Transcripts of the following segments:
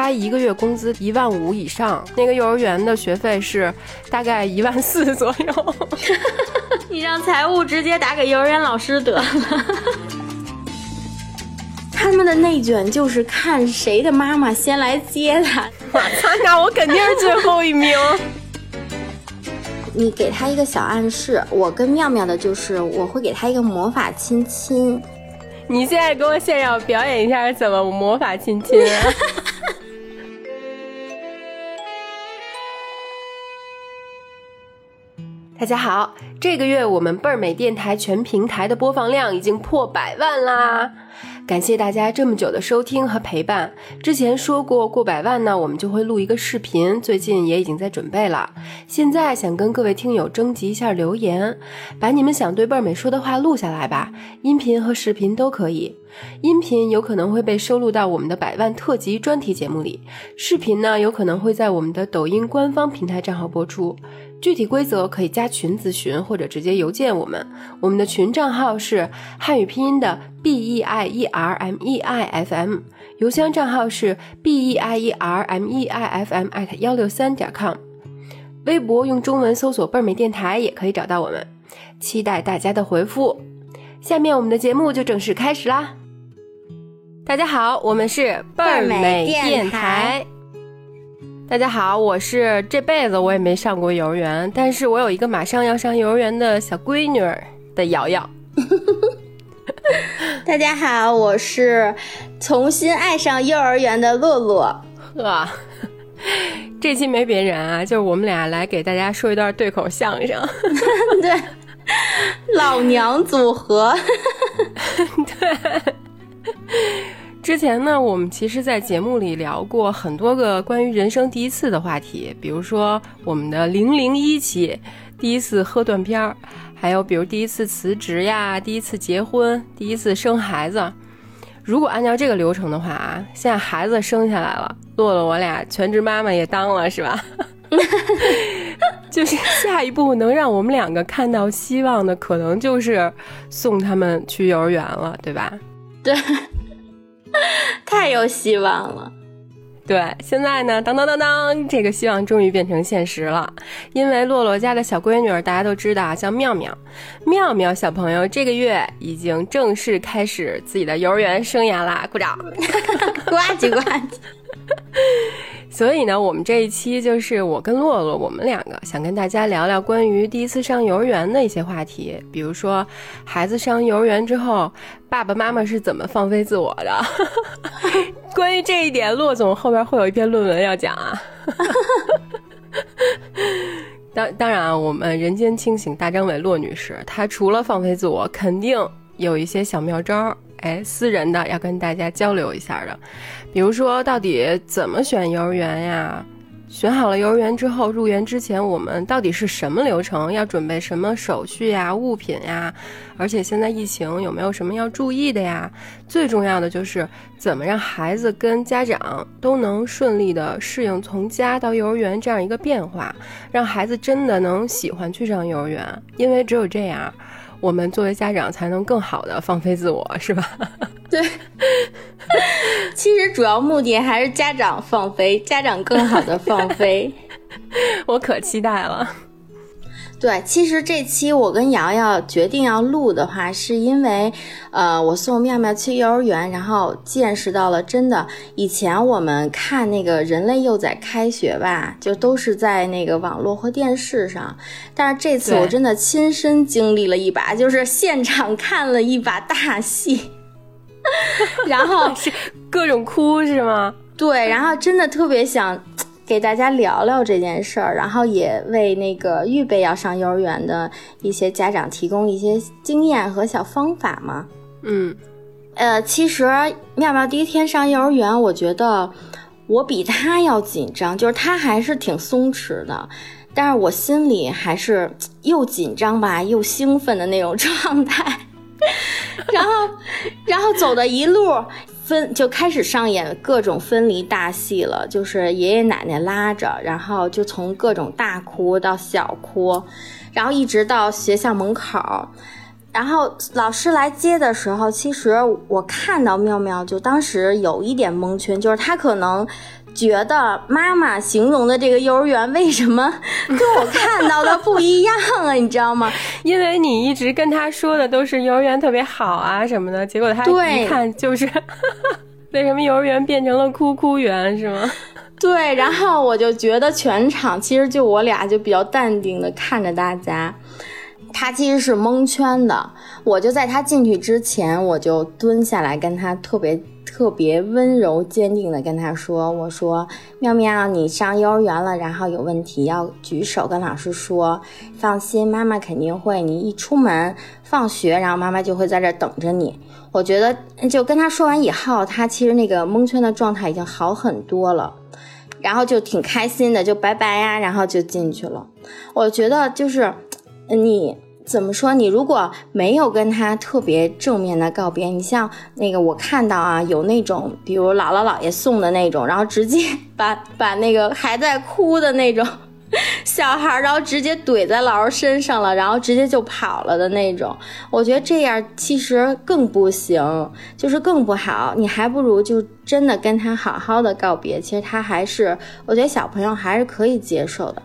他一个月工资一万五以上，那个幼儿园的学费是大概一万四左右。你让财务直接打给幼儿园老师得了。他们的内卷就是看谁的妈妈先来接他。我操，那我肯定是最后一名。你给他一个小暗示，我跟妙妙的就是我会给他一个魔法亲亲。你现在给我现场表演一下怎么魔法亲亲？大家好，这个月我们倍儿美电台全平台的播放量已经破百万啦！感谢大家这么久的收听和陪伴。之前说过过百万呢，我们就会录一个视频，最近也已经在准备了。现在想跟各位听友征集一下留言，把你们想对倍儿美说的话录下来吧，音频和视频都可以。音频有可能会被收录到我们的百万特辑专题节目里，视频呢有可能会在我们的抖音官方平台账号播出。具体规则可以加群咨询或者直接邮件我们。我们的群账号是汉语拼音的 b e i e r m e i f m，邮箱账号是 b e i e r m e i f m at 幺六三点 com。微博用中文搜索“倍儿美电台”也可以找到我们。期待大家的回复。下面我们的节目就正式开始啦！大家好，我们是倍儿美电台。大家好，我是这辈子我也没上过幼儿园，但是我有一个马上要上幼儿园的小闺女儿的瑶瑶。大家好，我是重新爱上幼儿园的洛洛。呵，这期没别人啊，就是我们俩来给大家说一段对口相声。对，老娘组合。对。之前呢，我们其实，在节目里聊过很多个关于人生第一次的话题，比如说我们的零零一期，第一次喝断片儿，还有比如第一次辞职呀，第一次结婚，第一次生孩子。如果按照这个流程的话啊，现在孩子生下来了，洛洛我俩全职妈妈也当了，是吧？就是下一步能让我们两个看到希望的，可能就是送他们去幼儿园了，对吧？对。太有希望了，对，现在呢，当当当当，这个希望终于变成现实了。因为洛洛家的小闺女儿，大家都知道叫妙妙，妙妙小朋友这个月已经正式开始自己的幼儿园生涯啦，鼓掌，呱唧呱唧。所以呢，我们这一期就是我跟洛洛，我们两个想跟大家聊聊关于第一次上幼儿园的一些话题，比如说孩子上幼儿园之后，爸爸妈妈是怎么放飞自我的。关于这一点，洛总后边会有一篇论文要讲啊。当当然啊，我们人间清醒大张伟洛女士，她除了放飞自我，肯定有一些小妙招。哎，私人的要跟大家交流一下的，比如说到底怎么选幼儿园呀？选好了幼儿园之后，入园之前我们到底是什么流程？要准备什么手续呀、物品呀？而且现在疫情有没有什么要注意的呀？最重要的就是怎么让孩子跟家长都能顺利的适应从家到幼儿园这样一个变化，让孩子真的能喜欢去上幼儿园，因为只有这样。我们作为家长才能更好的放飞自我，是吧？对，其实主要目的还是家长放飞，家长更好的放飞。我可期待了。对，其实这期我跟瑶瑶决定要录的话，是因为，呃，我送妙妙去幼儿园，然后见识到了真的，以前我们看那个人类幼崽开学吧，就都是在那个网络和电视上，但是这次我真的亲身经历了一把，就是现场看了一把大戏，然后 是各种哭是吗？对，然后真的特别想。给大家聊聊这件事儿，然后也为那个预备要上幼儿园的一些家长提供一些经验和小方法嘛。嗯，呃，其实妙妙第一天上幼儿园，我觉得我比他要紧张，就是他还是挺松弛的，但是我心里还是又紧张吧，又兴奋的那种状态。然后，然后走的一路。分就开始上演各种分离大戏了，就是爷爷奶奶拉着，然后就从各种大哭到小哭，然后一直到学校门口，然后老师来接的时候，其实我看到妙妙就当时有一点蒙圈，就是她可能觉得妈妈形容的这个幼儿园为什么 跟我看到的不一样啊？你知道吗？因为你一直跟他说的都是幼儿园特别好啊什么的，结果他一看就是 为什么幼儿园变成了哭哭园是吗？对，然后我就觉得全场其实就我俩就比较淡定的看着大家。他其实是蒙圈的，我就在他进去之前，我就蹲下来跟他特别特别温柔坚定的跟他说：“我说妙妙，你上幼儿园了，然后有问题要举手跟老师说，放心，妈妈肯定会。你一出门放学，然后妈妈就会在这等着你。”我觉得就跟他说完以后，他其实那个蒙圈的状态已经好很多了，然后就挺开心的，就拜拜呀，然后就进去了。我觉得就是。你怎么说？你如果没有跟他特别正面的告别，你像那个我看到啊，有那种比如姥姥姥爷送的那种，然后直接把 把那个还在哭的那种 小孩，然后直接怼在老师身上了，然后直接就跑了的那种。我觉得这样其实更不行，就是更不好。你还不如就真的跟他好好的告别。其实他还是，我觉得小朋友还是可以接受的。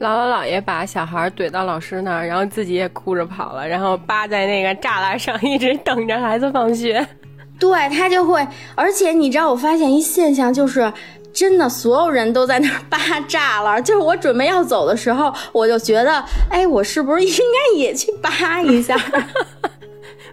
姥姥姥爷把小孩怼到老师那儿，然后自己也哭着跑了，然后扒在那个栅栏上，一直等着孩子放学。对他就会，而且你知道，我发现一现象，就是真的所有人都在那儿扒栅栏。就是我准备要走的时候，我就觉得，哎，我是不是应该也去扒一下？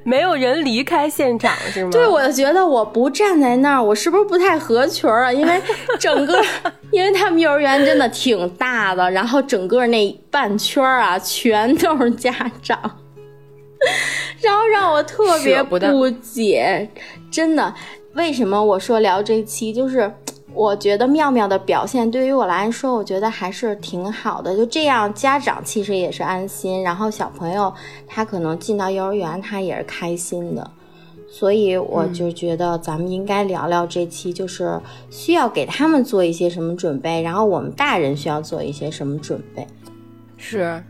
没有人离开现场是吗？对，我就觉得我不站在那儿，我是不是不太合群啊？因为整个，因为他们幼儿园真的挺大的，然后整个那半圈啊，全都是家长，然后让我特别不解，真的，为什么我说聊这期就是。我觉得妙妙的表现对于我来说，我觉得还是挺好的。就这样，家长其实也是安心，然后小朋友他可能进到幼儿园，他也是开心的。所以我就觉得咱们应该聊聊这期，就是需要给他们做一些什么准备，然后我们大人需要做一些什么准备。是，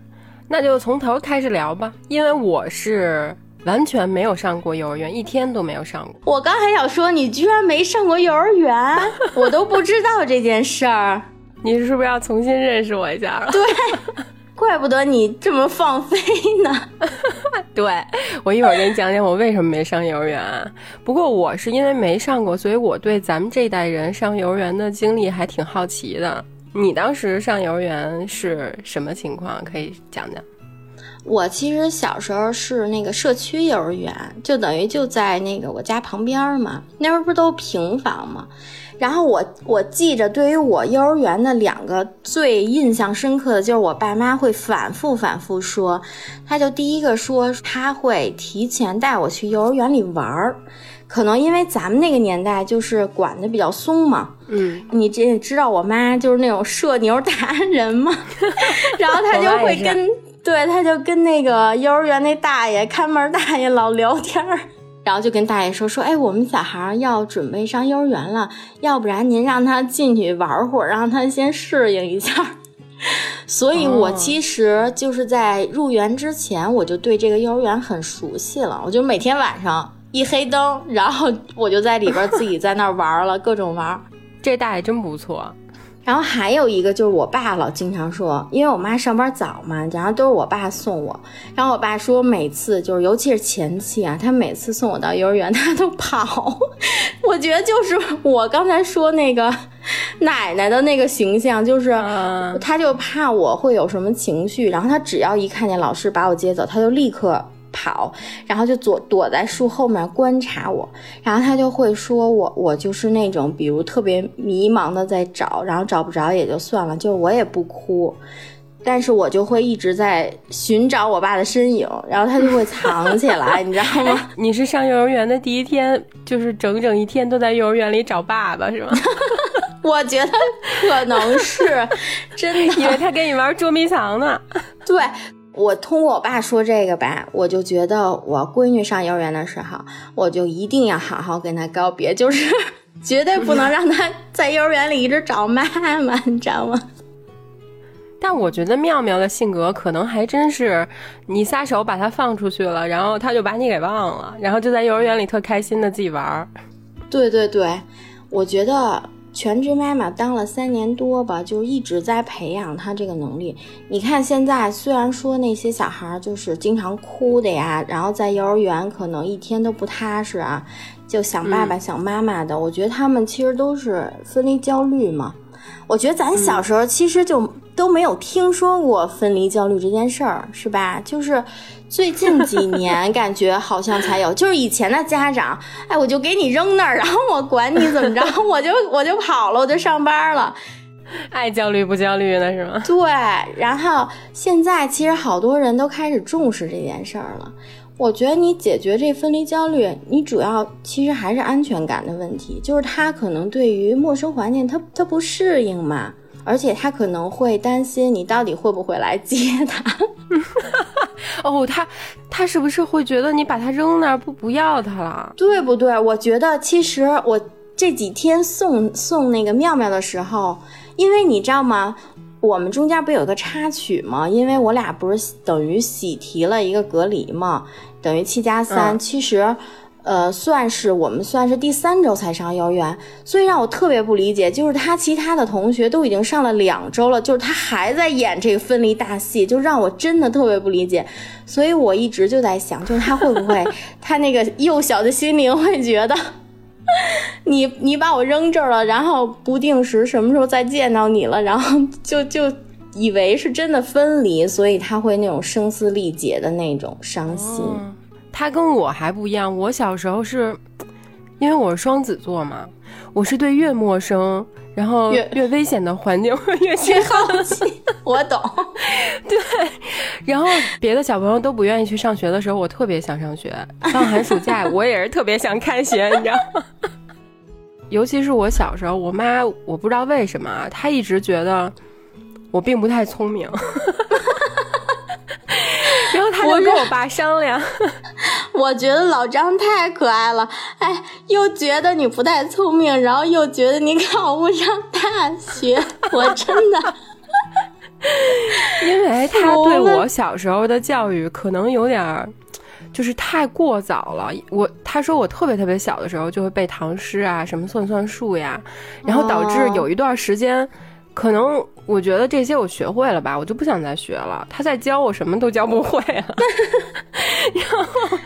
那就从头开始聊吧，因为我是。完全没有上过幼儿园，一天都没有上过。我刚还想说，你居然没上过幼儿园，我都不知道这件事儿。你是不是要重新认识我一下了？对，怪不得你这么放飞呢。对，我一会儿给你讲讲我为什么没上幼儿园。不过我是因为没上过，所以我对咱们这代人上幼儿园的经历还挺好奇的。你当时上幼儿园是什么情况？可以讲讲。我其实小时候是那个社区幼儿园，就等于就在那个我家旁边嘛。那时候不都平房嘛。然后我我记着，对于我幼儿园的两个最印象深刻的就是我爸妈会反复反复说，他就第一个说他会提前带我去幼儿园里玩儿，可能因为咱们那个年代就是管的比较松嘛。嗯，你这知道我妈就是那种社牛达人嘛，然后他就会跟。对，他就跟那个幼儿园那大爷看门大爷老聊天儿，然后就跟大爷说说，哎，我们小孩要准备上幼儿园了，要不然您让他进去玩会儿，让他先适应一下。所以，我其实就是在入园之前，我就对这个幼儿园很熟悉了。我就每天晚上一黑灯，然后我就在里边自己在那玩了，各种玩。这大爷真不错。然后还有一个就是我爸老经常说，因为我妈上班早嘛，然后都是我爸送我。然后我爸说，每次就是尤其是前期啊，他每次送我到幼儿园，他都跑。我觉得就是我刚才说那个奶奶的那个形象，就是他就怕我会有什么情绪，然后他只要一看见老师把我接走，他就立刻。跑，然后就躲躲在树后面观察我，然后他就会说我我就是那种比如特别迷茫的在找，然后找不着也就算了，就是我也不哭，但是我就会一直在寻找我爸的身影，然后他就会藏起来，你知道吗？你是上幼儿园的第一天，就是整整一天都在幼儿园里找爸爸是吗？我觉得可能是真的，因为他跟你玩捉迷藏呢。对。我通过我爸说这个吧，我就觉得我闺女上幼儿园的时候，我就一定要好好跟她告别，就是 绝对不能让她在幼儿园里一直找妈妈，你知道吗？但我觉得妙妙的性格可能还真是，你撒手把她放出去了，然后她就把你给忘了，然后就在幼儿园里特开心的自己玩儿。对对对，我觉得全职妈妈当了三年多吧，就一直在培养她这个能力。你看现在虽然说那些小孩就是经常哭的呀，然后在幼儿园可能一天都不踏实啊，就想爸爸想妈妈的，我觉得他们其实都是分离焦虑嘛。我觉得咱小时候其实就都没有听说过分离焦虑这件事儿，是吧？就是最近几年 感觉好像才有，就是以前的家长，哎，我就给你扔那儿，然后我管你怎么着，我就我就跑了，我就上班了，爱焦虑不焦虑的是吗？对。然后现在其实好多人都开始重视这件事儿了。我觉得你解决这分离焦虑，你主要其实还是安全感的问题，就是他可能对于陌生环境他他不适应嘛，而且他可能会担心你到底会不会来接他。哦，他他是不是会觉得你把他扔那儿不不要他了？对不对？我觉得其实我这几天送送那个妙妙的时候，因为你知道吗？我们中间不有一个插曲吗？因为我俩不是等于喜提了一个隔离嘛，等于七加三。其实，呃，算是我们算是第三周才上幼儿园，所以让我特别不理解，就是他其他的同学都已经上了两周了，就是他还在演这个分离大戏，就让我真的特别不理解。所以我一直就在想，就是他会不会，他那个幼小的心灵会觉得。你你把我扔这儿了，然后不定时什么时候再见到你了，然后就就以为是真的分离，所以他会那种声嘶力竭的那种伤心。他跟我还不一样，我小时候是因为我是双子座嘛，我是对越陌生。然后越越危险的环境 越越好奇，我懂。对，然后别的小朋友都不愿意去上学的时候，我特别想上学。放寒暑假，我也是特别想开学，你知道吗？尤其是我小时候，我妈我不知道为什么，她一直觉得我并不太聪明。然后他就跟我爸商量，我觉得老张太可爱了，哎，又觉得你不太聪明，然后又觉得你考不上大学，我真的，因为他对我小时候的教育可能有点，就是太过早了。我他说我特别特别小的时候就会背唐诗啊，什么算算术呀，然后导致有一段时间。可能我觉得这些我学会了吧，我就不想再学了。他再教我什么都教不会了。然后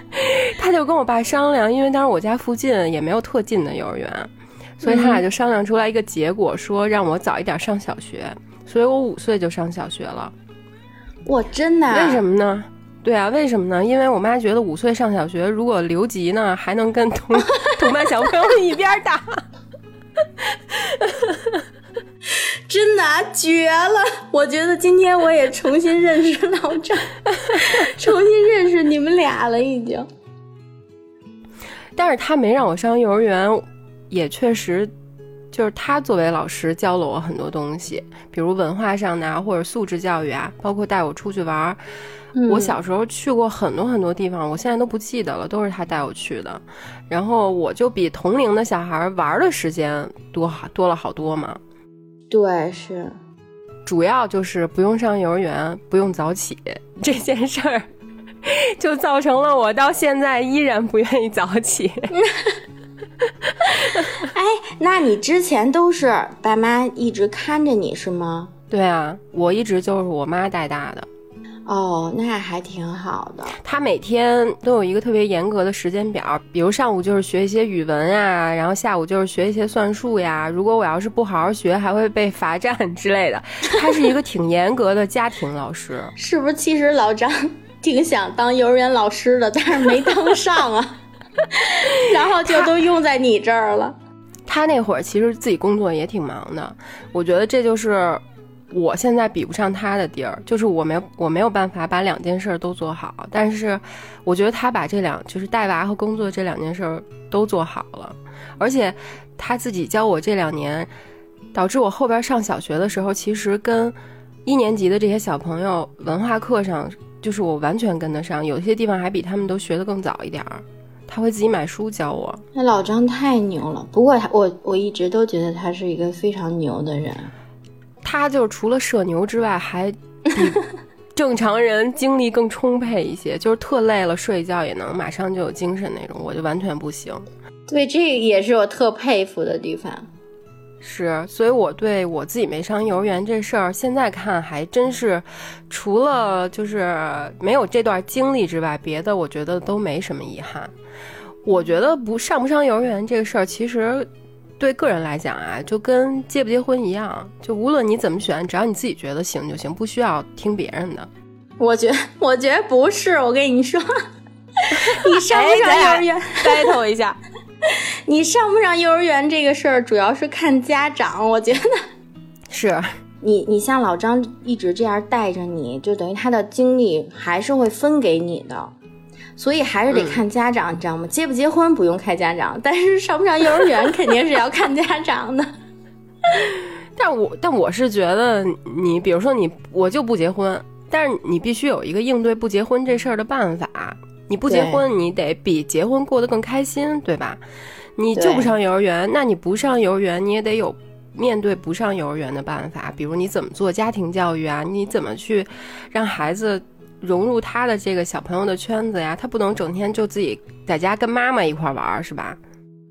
他就跟我爸商量，因为当时我家附近也没有特近的幼儿园，所以他俩就商量出来一个结果，说让我早一点上小学。所以我五岁就上小学了。我真的？为什么呢？对啊，为什么呢？因为我妈觉得五岁上小学，如果留级呢，还能跟同 同班小朋友一边打。真的绝了！我觉得今天我也重新认识老张，重新认识你们俩了，已经。但是他没让我上幼儿园，也确实就是他作为老师教了我很多东西，比如文化上的或者素质教育啊，包括带我出去玩。我小时候去过很多很多地方，我现在都不记得了，都是他带我去的。然后我就比同龄的小孩玩的时间多多了好多嘛。对，是，主要就是不用上幼儿园，不用早起这件事儿，就造成了我到现在依然不愿意早起。哎，那你之前都是爸妈一直看着你是吗？对啊，我一直就是我妈带大的。哦，那还挺好的。他每天都有一个特别严格的时间表，比如上午就是学一些语文呀，然后下午就是学一些算术呀。如果我要是不好好学，还会被罚站之类的。他是一个挺严格的家庭老师，是不是？其实老张挺想当幼儿园老师的，但是没当上啊，然后就都用在你这儿了。他那会儿其实自己工作也挺忙的，我觉得这就是。我现在比不上他的地儿，就是我没我没有办法把两件事都做好。但是，我觉得他把这两就是带娃和工作这两件事都做好了，而且他自己教我这两年，导致我后边上小学的时候，其实跟一年级的这些小朋友文化课上，就是我完全跟得上，有些地方还比他们都学得更早一点儿。他会自己买书教我。那老张太牛了，不过他我我一直都觉得他是一个非常牛的人。他就是除了社牛之外，还比 正常人精力更充沛一些，就是特累了睡一觉也能马上就有精神那种，我就完全不行。对，这也是我特佩服的地方。是，所以我对我自己没上幼儿园这事儿，现在看还真是，除了就是没有这段经历之外，别的我觉得都没什么遗憾。我觉得不上不上幼儿园这个事儿，其实对个人来讲啊，就跟结不结婚一样，就无论你怎么选，只要你自己觉得行就行，不需要听别人的。我觉我觉得不是，我跟你说，你上不上幼儿园，battle 一下。你上不上幼儿园这个事儿，主要是看家长。我觉得 是你，你像老张一直这样带着你，就等于他的精力还是会分给你的，所以还是得看家长，你知道吗？结不结婚不用看家长，但是上不上幼儿园肯定是要看家长的。但我但我是觉得，你比如说你，我就不结婚，但是你必须有一个应对不结婚这事儿的办法。你不结婚，你得比结婚过得更开心，对吧？你就不上幼儿园，那你不上幼儿园，你也得有面对不上幼儿园的办法。比如你怎么做家庭教育啊？你怎么去让孩子融入他的这个小朋友的圈子呀？他不能整天就自己在家跟妈妈一块玩，是吧？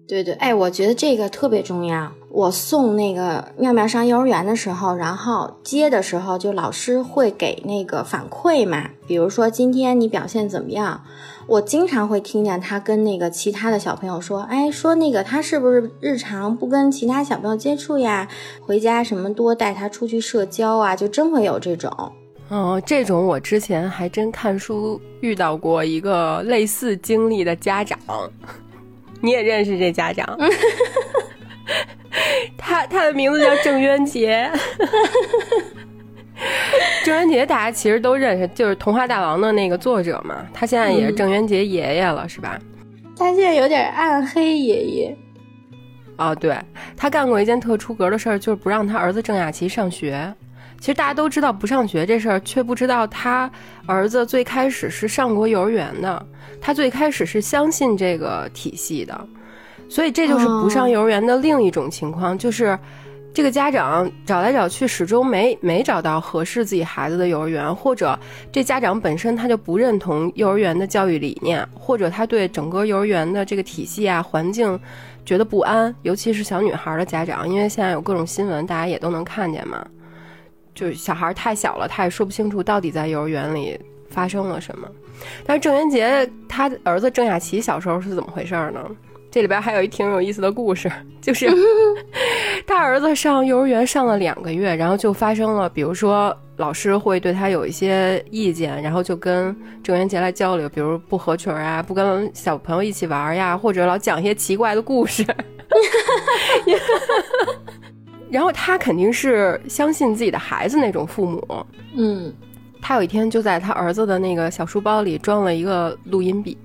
对对，哎，我觉得这个特别重要。我送那个妙妙上幼儿园的时候，然后接的时候，就老师会给那个反馈嘛，比如说今天你表现怎么样？我经常会听见他跟那个其他的小朋友说，哎，说那个他是不是日常不跟其他小朋友接触呀？回家什么多带他出去社交啊？就真会有这种。哦，这种我之前还真看书遇到过一个类似经历的家长。你也认识这家长，他他的名字叫郑渊洁。郑渊洁大家其实都认识，就是《童话大王》的那个作者嘛。他现在也是郑渊洁爷爷了，是吧？他现在有点暗黑爷爷。哦，对，他干过一件特出格的事儿，就是不让他儿子郑雅琪上学。其实大家都知道不上学这事儿，却不知道他儿子最开始是上过幼儿园的。他最开始是相信这个体系的，所以这就是不上幼儿园的另一种情况，就是这个家长找来找去始终没没找到合适自己孩子的幼儿园，或者这家长本身他就不认同幼儿园的教育理念，或者他对整个幼儿园的这个体系啊环境觉得不安，尤其是小女孩的家长，因为现在有各种新闻，大家也都能看见嘛，就是小孩太小了，他也说不清楚到底在幼儿园里发生了什么。但是郑渊洁他儿子郑雅琪小时候是怎么回事呢？这里边还有一挺有意思的故事，就是 他儿子上幼儿园上了两个月，然后就发生了，比如说老师会对他有一些意见，然后就跟郑渊洁来交流，比如不合群啊，不跟小朋友一起玩呀，或者老讲一些奇怪的故事。然后他肯定是相信自己的孩子那种父母，嗯。他有一天就在他儿子的那个小书包里装了一个录音笔，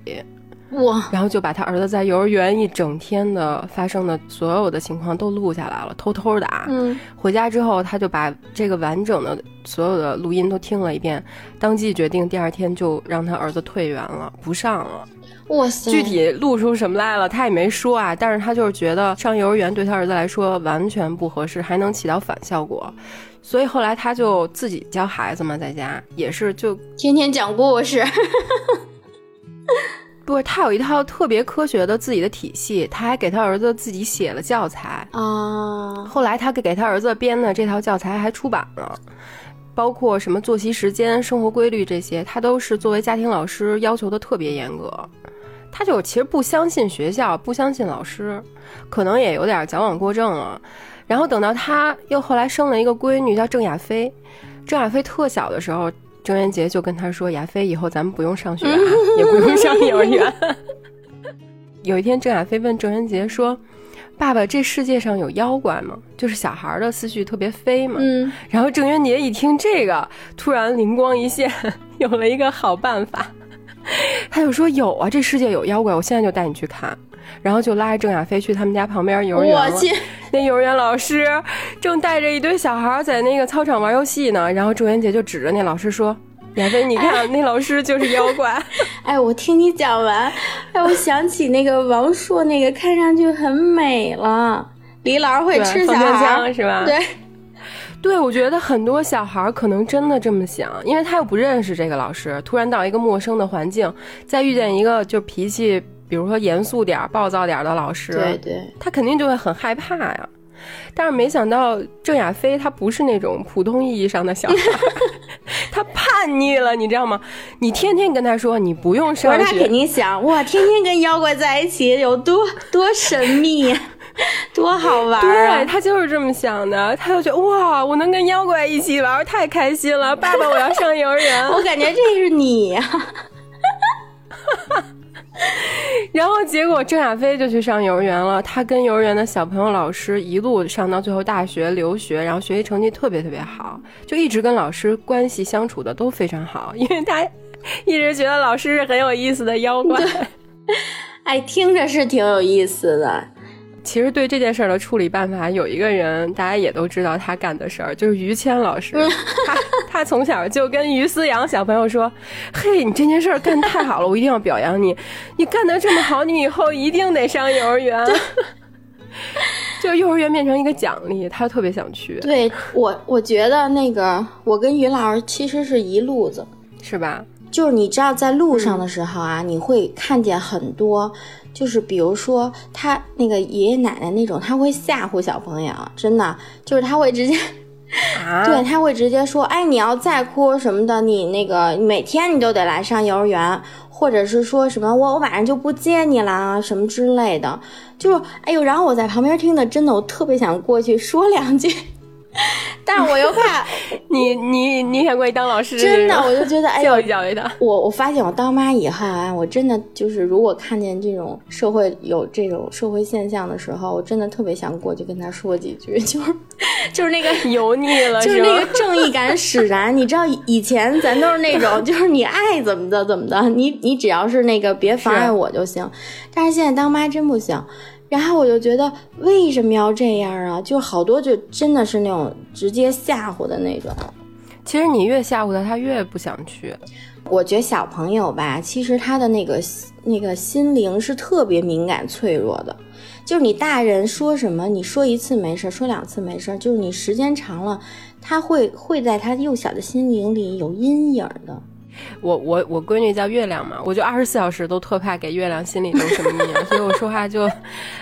哇！然后就把他儿子在幼儿园一整天的发生的所有的情况都录下来了，偷偷的啊。嗯。回家之后，他就把这个完整的所有的录音都听了一遍，当即决定第二天就让他儿子退园了，不上了。哇塞！具体录出什么来了，他也没说啊。但是他就是觉得上幼儿园对他儿子来说完全不合适，还能起到反效果。所以后来他就自己教孩子嘛，在家也是就天天讲故事。不是他有一套特别科学的自己的体系，他还给他儿子自己写了教材啊。后来他给给他儿子编的这套教材还出版了，包括什么作息时间、生活规律这些，他都是作为家庭老师要求的特别严格。他就其实不相信学校，不相信老师，可能也有点矫枉过正了。然后等到他又后来生了一个闺女，叫郑亚飞。郑亚飞特小的时候，郑渊洁就跟他说：“亚飞，以后咱们不用上学，也不用上幼儿园。”有一天，郑亚飞问郑渊洁说：“爸爸，这世界上有妖怪吗？”就是小孩的思绪特别飞嘛。嗯。然后郑渊洁一听这个，突然灵光一现，有了一个好办法。他就说：“有啊，这世界有妖怪，我现在就带你去看。”然后就拉着郑亚飞去他们家旁边幼儿园我去。那幼儿园老师正带着一堆小孩在那个操场玩游戏呢。然后郑渊洁就指着那老师说：“亚飞，你看，那老师就是妖怪。”哎，我听你讲完，哎，我想起那个王朔那个看上去很美了，李老师会吃小孩是吧？对，对，我觉得很多小孩可能真的这么想，因为他又不认识这个老师，突然到一个陌生的环境，再遇见一个就脾气，比如说严肃点、暴躁点的老师，对对，他肯定就会很害怕呀。但是没想到郑亚飞他不是那种普通意义上的小孩，他叛逆了，你知道吗？你天天跟他说你不用上学，他肯定想哇，天天跟妖怪在一起有多多神秘。多好玩啊！对他就是这么想的，他就觉得哇，我能跟妖怪一起玩，太开心了。爸爸，我要上幼儿园。我感觉这是你呀。然后结果郑亚飞就去上幼儿园了，他跟幼儿园的小朋友、老师一路上到最后大学留学，然后学习成绩特别特别好，就一直跟老师关系相处的都非常好，因为他一直觉得老师是很有意思的妖怪。哎，听着是挺有意思的。其实对这件事儿的处理办法，有一个人大家也都知道他干的事儿，就是于谦老师。他他从小就跟于思阳小朋友说：“嘿，你这件事儿干太好了，我一定要表扬你。你干得这么好，你以后一定得上幼儿园。就幼儿园变成一个奖励，他特别想去。对我，我觉得那个我跟于老师其实是一路子，是吧？就是你知道，在路上的时候啊，你会看见很多。就是比如说他那个爷爷奶奶那种，他会吓唬小朋友，真的就是他会直接，对他会直接说，哎，你要再哭什么的，你那个每天你都得来上幼儿园，或者是说什么我我晚上就不接你啦什么之类的，就是哎呦，然后我在旁边听的，真的我特别想过去说两句。但我又怕 你，你你想过去当老师？真的，我就觉得哎，教育教育他。我我发现我当妈以后啊，我真的就是如果看见这种社会有这种社会现象的时候，我真的特别想过去跟他说几句，就是就是那个油腻了，就是那个正义感使然。你知道以前咱都是那种，就是你爱怎么的怎么的，你你只要是那个别妨碍我就行。但是现在当妈真不行。然后我就觉得为什么要这样啊？就好多就真的是那种直接吓唬的那种。其实你越吓唬他，他越不想去。我觉得小朋友吧，其实他的那个那个心灵是特别敏感脆弱的。就是你大人说什么，你说一次没事，说两次没事，就是你时间长了，他会会在他幼小的心灵里有阴影的。我我我闺女叫月亮嘛，我就二十四小时都特怕给月亮心里留什么阴影，所以我说话就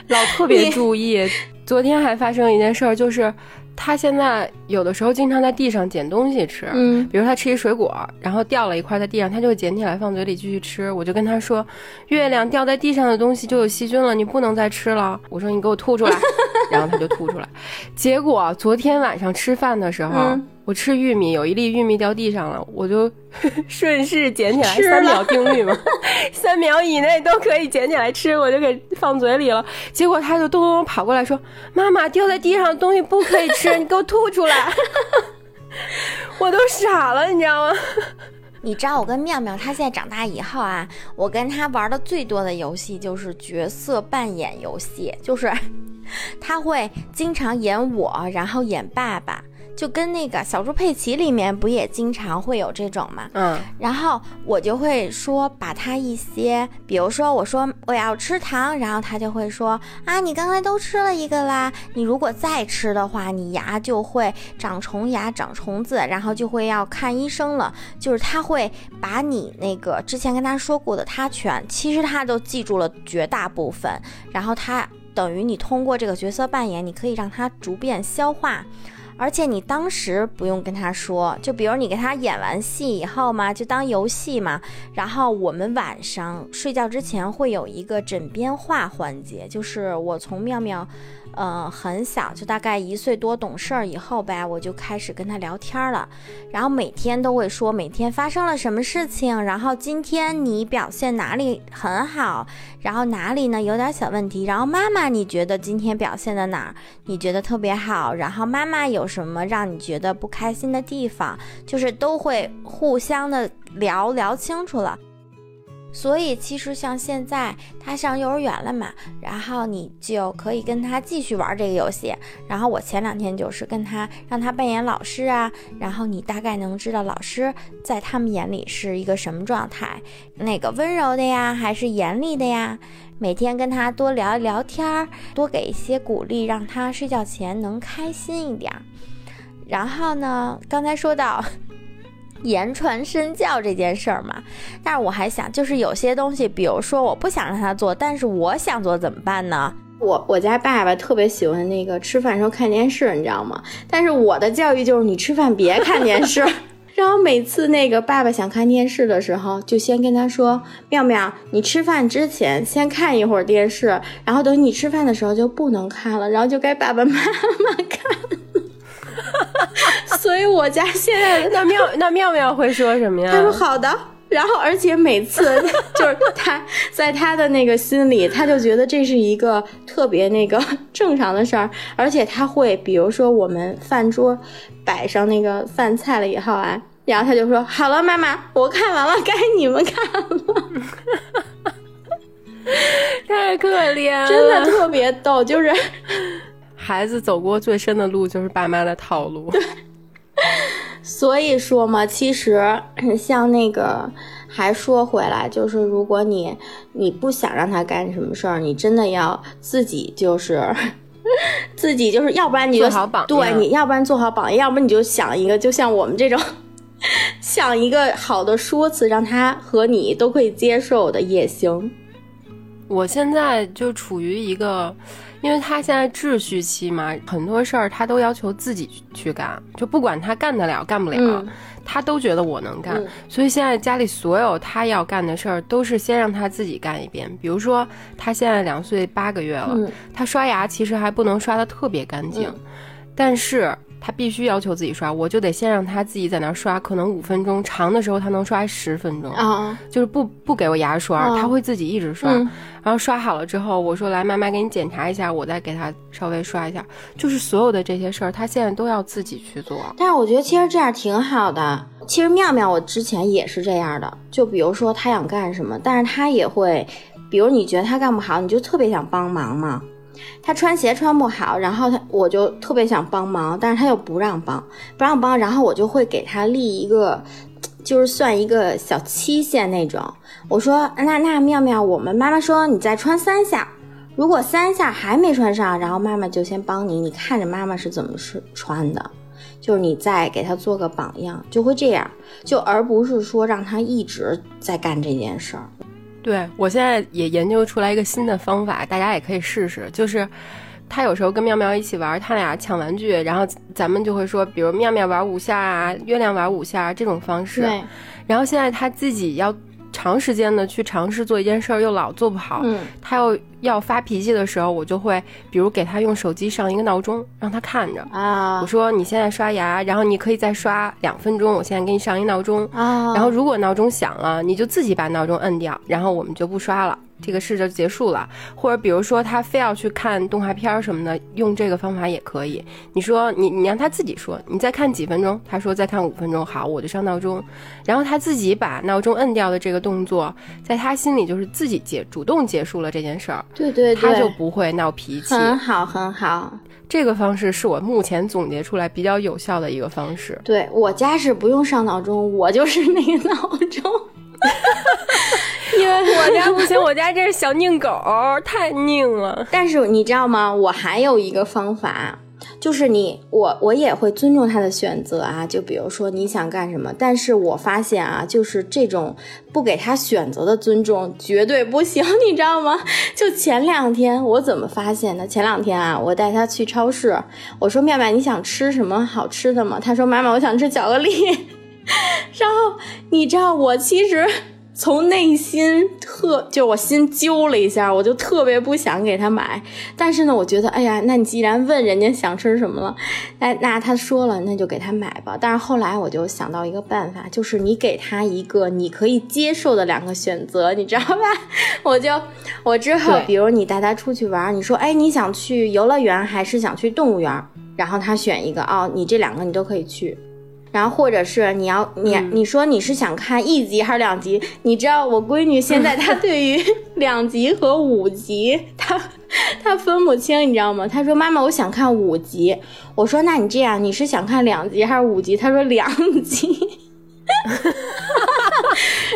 老特别注意。昨天还发生一件事儿，就是。她现在有的时候经常在地上捡东西吃，嗯，比如她吃一水果，然后掉了一块在地上，她就会捡起来放嘴里继续吃。我就跟她说：“月亮掉在地上的东西就有细菌了，你不能再吃了。”我说：“你给我吐出来。”然后他就吐出来。结果昨天晚上吃饭的时候，我吃玉米，有一粒玉米掉地上了，我就 顺势捡起来，三秒定律嘛，三秒以内都可以捡起来吃，我就给放嘴里了。结果他就咚咚咚跑过来说：“妈妈，掉在地上的东西不可以吃。”你给我吐出来！我都傻了，你知道吗？你知道我跟妙妙，她现在长大以后啊，我跟她玩的最多的游戏就是角色扮演游戏，就是她会经常演我，然后演爸爸。就跟那个小猪佩奇里面不也经常会有这种嘛，嗯，然后我就会说把他一些，比如说我说我要吃糖，然后他就会说啊，你刚才都吃了一个啦，你如果再吃的话，你牙就会长虫牙、长虫子，然后就会要看医生了。就是他会把你那个之前跟他说过的他全，其实他都记住了绝大部分，然后他等于你通过这个角色扮演，你可以让他逐渐消化。而且你当时不用跟他说，就比如你给他演完戏以后嘛，就当游戏嘛。然后我们晚上睡觉之前会有一个枕边话环节，就是我从妙妙。嗯，很小，就大概一岁多懂事儿以后呗，我就开始跟他聊天了，然后每天都会说每天发生了什么事情，然后今天你表现哪里很好，然后哪里呢有点小问题，然后妈妈你觉得今天表现的哪儿你觉得特别好，然后妈妈有什么让你觉得不开心的地方，就是都会互相的聊聊清楚了。所以其实像现在他上幼儿园了嘛，然后你就可以跟他继续玩这个游戏。然后我前两天就是跟他让他扮演老师啊，然后你大概能知道老师在他们眼里是一个什么状态，那个温柔的呀，还是严厉的呀？每天跟他多聊一聊天儿，多给一些鼓励，让他睡觉前能开心一点。然后呢，刚才说到言传身教这件事儿嘛，但是我还想，就是有些东西，比如说我不想让他做，但是我想做怎么办呢？我我家爸爸特别喜欢那个吃饭时候看电视，你知道吗？但是我的教育就是你吃饭别看电视。然后每次那个爸爸想看电视的时候，就先跟他说：“妙妙，你吃饭之前先看一会儿电视，然后等你吃饭的时候就不能看了，然后就该爸爸妈妈看。” 所以我家现在那妙 那妙妙会说什么呀？他说好的。然后而且每次 就是他在他的那个心里，他就觉得这是一个特别那个正常的事儿，而且他会比如说我们饭桌摆上那个饭菜了以后啊。然后他就说：“好了，妈妈，我看完了，该你们看了。”太可怜了，真的特别逗。就是孩子走过最深的路，就是爸妈的套路。所以说嘛，其实像那个，还说回来，就是如果你你不想让他干什么事儿，你真的要自己就是 自己就是，要不然你就做好榜，对，你要不然做好榜样，要不然你就想一个，就像我们这种。想一个好的说辞，让他和你都可以接受的也行。我现在就处于一个，因为他现在秩序期嘛，很多事儿他都要求自己去干，就不管他干得了干不了，他都觉得我能干。所以现在家里所有他要干的事儿，都是先让他自己干一遍。比如说，他现在两岁八个月了，他刷牙其实还不能刷的特别干净，但是。他必须要求自己刷，我就得先让他自己在那儿刷，可能五分钟，长的时候他能刷十分钟啊，就是不不给我牙刷，他会自己一直刷，然后刷好了之后，我说来妈妈给你检查一下，我再给他稍微刷一下，就是所有的这些事儿，他现在都要自己去做。但是我觉得其实这样挺好的，其实妙妙我之前也是这样的，就比如说他想干什么，但是他也会，比如你觉得他干不好，你就特别想帮忙嘛。他穿鞋穿不好，然后他我就特别想帮忙，但是他又不让帮，不让帮，然后我就会给他立一个，就是算一个小期限那种。我说那那妙妙，我们妈妈说你再穿三下，如果三下还没穿上，然后妈妈就先帮你，你看着妈妈是怎么是穿的，就是你再给他做个榜样，就会这样，就而不是说让他一直在干这件事儿。对我现在也研究出来一个新的方法，大家也可以试试。就是他有时候跟妙妙一起玩，他俩抢玩具，然后咱们就会说，比如妙妙玩五下啊，月亮玩五下这种方式。对。然后现在他自己要长时间的去尝试做一件事儿，又老做不好。嗯。他又要发脾气的时候，我就会比如给他用手机上一个闹钟，让他看着啊。我说你现在刷牙，然后你可以再刷两分钟，我现在给你上一闹钟啊。然后如果闹钟响了，你就自己把闹钟摁掉，然后我们就不刷了。这个事就结束了，或者比如说他非要去看动画片什么的，用这个方法也可以。你说你你让他自己说，你再看几分钟，他说再看五分钟，好，我就上闹钟，然后他自己把闹钟摁掉的这个动作，在他心里就是自己结主动结束了这件事儿，对对，他就不会闹脾气。很好很好，这个方式是我目前总结出来比较有效的一个方式。对我家是不用上闹钟，我就是那个闹钟。因为我家不行，我家这是小拧狗，太拧了。但是你知道吗？我还有一个方法，就是你我我也会尊重他的选择啊。就比如说你想干什么，但是我发现啊，就是这种不给他选择的尊重绝对不行，你知道吗？就前两天我怎么发现的？前两天啊，我带他去超市，我说妙妙你想吃什么好吃的吗？他说妈妈我想吃巧克力。然后你知道我其实。从内心特就我心揪了一下，我就特别不想给他买。但是呢，我觉得，哎呀，那你既然问人家想吃什么了，哎，那他说了，那就给他买吧。但是后来我就想到一个办法，就是你给他一个你可以接受的两个选择，你知道吧？我就我之后，比如你带他出去玩，你说，哎，你想去游乐园还是想去动物园？然后他选一个，哦，你这两个你都可以去。然后或者是你要你你说你是想看一集还是两集？你知道我闺女现在她对于 两集和五集她她分不清，你知道吗？她说妈妈我想看五集。我说那你这样你是想看两集还是五集？她说两集。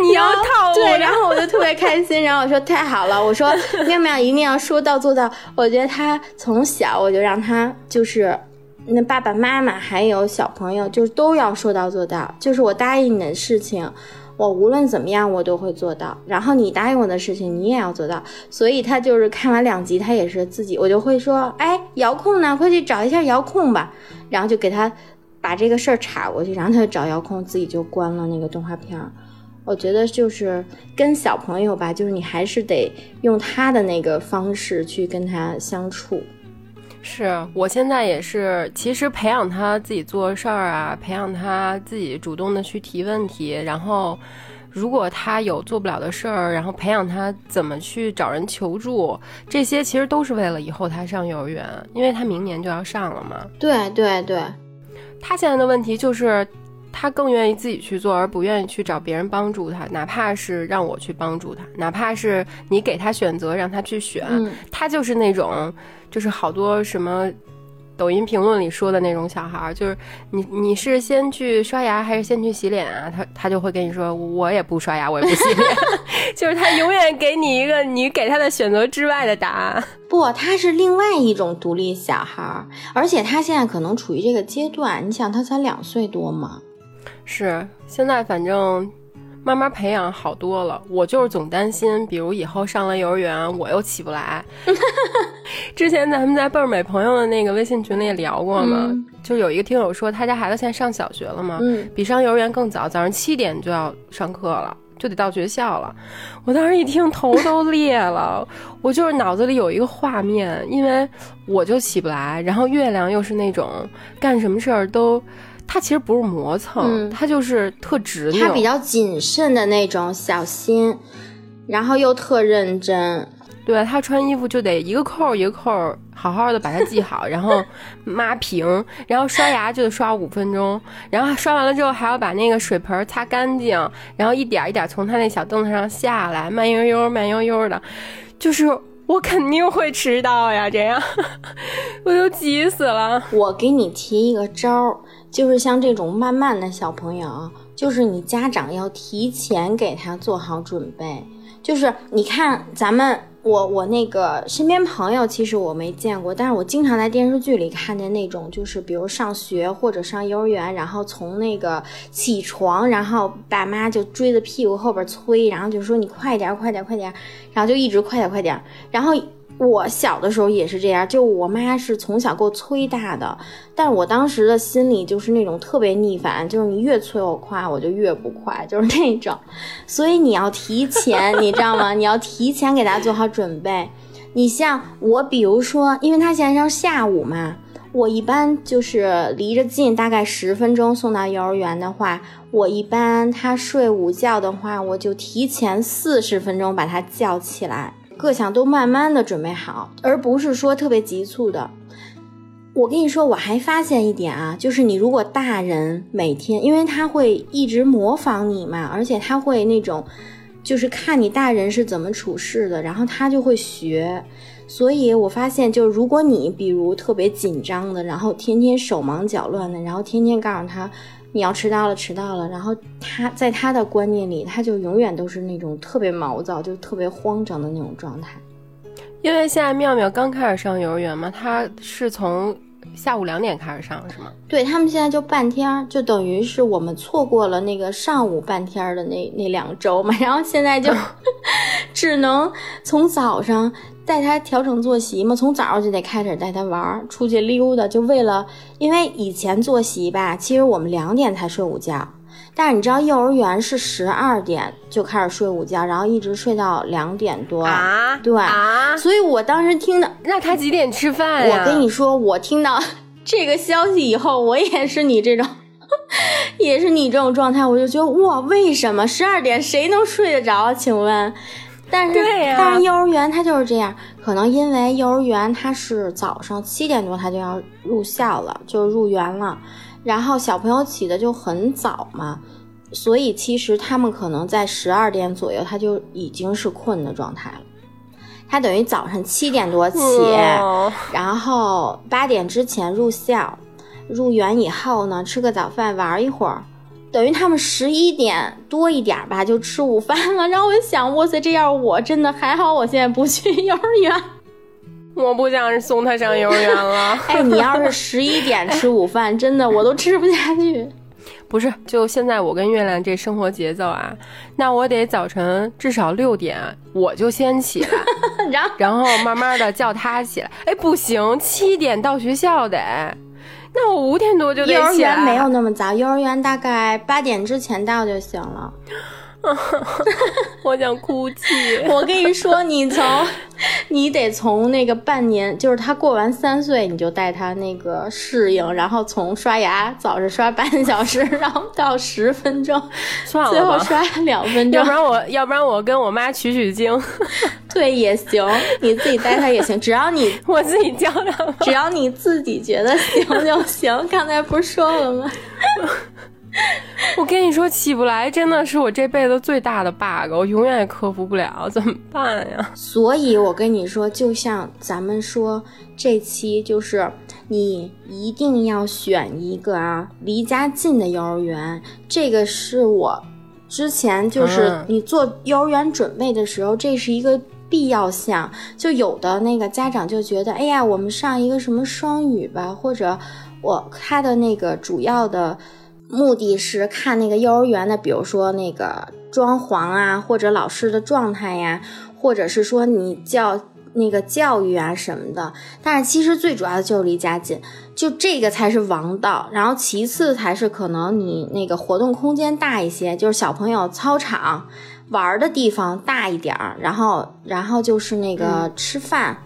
你要套对，然后我就特别开心。然后我说太好了，我说 妙妙一定要说到做到。我觉得她从小我就让她就是。那爸爸妈妈还有小朋友，就是都要说到做到。就是我答应你的事情，我无论怎么样我都会做到。然后你答应我的事情，你也要做到。所以他就是看完两集，他也是自己，我就会说，哎，遥控呢？快去找一下遥控吧。然后就给他把这个事儿插过去，然后他就找遥控，自己就关了那个动画片儿。我觉得就是跟小朋友吧，就是你还是得用他的那个方式去跟他相处。是我现在也是，其实培养他自己做事儿啊，培养他自己主动的去提问题，然后如果他有做不了的事儿，然后培养他怎么去找人求助，这些其实都是为了以后他上幼儿园，因为他明年就要上了嘛。对对对，他现在的问题就是。他更愿意自己去做，而不愿意去找别人帮助他，哪怕是让我去帮助他，哪怕是你给他选择让他去选，他就是那种，就是好多什么。抖音评论里说的那种小孩，就是你你是先去刷牙还是先去洗脸啊？他他就会跟你说，我也不刷牙，我也不洗脸，就是他永远给你一个你给他的选择之外的答案。不，他是另外一种独立小孩，而且他现在可能处于这个阶段。你想，他才两岁多嘛。是，现在反正慢慢培养好多了。我就是总担心，比如以后上了幼儿园，我又起不来。之前咱们在倍儿美朋友的那个微信群里也聊过嘛，就有一个听友说，他家孩子现在上小学了嘛，比上幼儿园更早，早上七点就要上课了，就得到学校了。我当时一听头都裂了，我就是脑子里有一个画面，因为我就起不来，然后月亮又是那种干什么事儿都。他其实不是磨蹭，他就是特执拗。他比较谨慎的那种，小心，然后又特认真。对他穿衣服就得一个扣一个扣，好好的把它系好，然后抹平，然后刷牙就得刷五分钟，然后刷完了之后还要把那个水盆擦干净，然后一点一点从他那小凳子上下来，慢悠悠、慢悠悠的，就是我肯定会迟到呀，这样 我都急死了。我给你提一个招儿。就是像这种慢慢的小朋友，就是你家长要提前给他做好准备。就是你看咱们，我我那个身边朋友，其实我没见过，但是我经常在电视剧里看见那种，就是比如上学或者上幼儿园，然后从那个起床，然后爸妈就追着屁股后边催，然后就说你快点快点快点，然后就一直快点快点，然后。我小的时候也是这样，就我妈是从小给我催大的，但我当时的心里就是那种特别逆反，就是你越催我快，我就越不快，就是那种。所以你要提前，你知道吗？你要提前给他做好准备。你像我，比如说，因为他现在上下午嘛，我一般就是离着近，大概十分钟送到幼儿园的话，我一般他睡午觉的话，我就提前四十分钟把他叫起来。各项都慢慢的准备好，而不是说特别急促的。我跟你说，我还发现一点啊，就是你如果大人每天，因为他会一直模仿你嘛，而且他会那种，就是看你大人是怎么处事的，然后他就会学。所以我发现，就如果你比如特别紧张的，然后天天手忙脚乱的，然后天天告诉他。你要迟到了，迟到了。然后他在他的观念里，他就永远都是那种特别毛躁，就特别慌张的那种状态。因为现在妙妙刚开始上幼儿园嘛，他是从下午两点开始上，是吗？对他们现在就半天，就等于是我们错过了那个上午半天的那那两周嘛。然后现在就 只能从早上。带他调整作息嘛，从早上就得开始带他玩，出去溜达，就为了，因为以前作息吧，其实我们两点才睡午觉，但是你知道幼儿园是十二点就开始睡午觉，然后一直睡到两点多啊，对啊，所以我当时听的，那他几点吃饭呀？我跟你说，我听到 这个消息以后，我也是你这种，也是你这种状态，我就觉得哇，为什么十二点谁能睡得着？请问？但是，但是幼儿园它就是这样，可能因为幼儿园它是早上七点多它就要入校了，就入园了，然后小朋友起的就很早嘛，所以其实他们可能在十二点左右他就已经是困的状态了，他等于早上七点多起，然后八点之前入校，入园以后呢吃个早饭玩一会儿。等于他们十一点多一点吧，就吃午饭了。然后我就想，哇塞，这样我真的还好，我现在不去幼儿园。我不想送他上幼儿园了。哎，你要是十一点吃午饭，真的我都吃不下去。不是，就现在我跟月亮这生活节奏啊，那我得早晨至少六点我就先起来，然后然后慢慢的叫他起来。哎，不行，七点到学校得，那我五点多就得幼儿。园没有那么早，幼儿园大概八点之前到就行了。我想哭泣。我跟你说，你从你得从那个半年，就是他过完三岁，你就带他那个适应，然后从刷牙早上刷半小时，然后到十分钟，算了，最后刷两分钟要不。然我要不然我跟我妈取取经，对，也行，你自己带他也行，只要你我自己教他。只要你自己觉得行就行。刚才不是说了吗？我跟你说，起不来真的是我这辈子最大的 bug，我永远也克服不了，怎么办呀？所以我跟你说，就像咱们说这期，就是你一定要选一个啊离家近的幼儿园。这个是我之前就是嗯你做幼儿园准备的时候，这是一个必要项。就有的那个家长就觉得，哎呀，我们上一个什么双语吧，或者我他的那个主要的。目的是看那个幼儿园的，比如说那个装潢啊，或者老师的状态呀，或者是说你教那个教育啊什么的。但是其实最主要的就是离家近，就这个才是王道。然后其次才是可能你那个活动空间大一些，就是小朋友操场玩的地方大一点儿。然后，然后就是那个吃饭，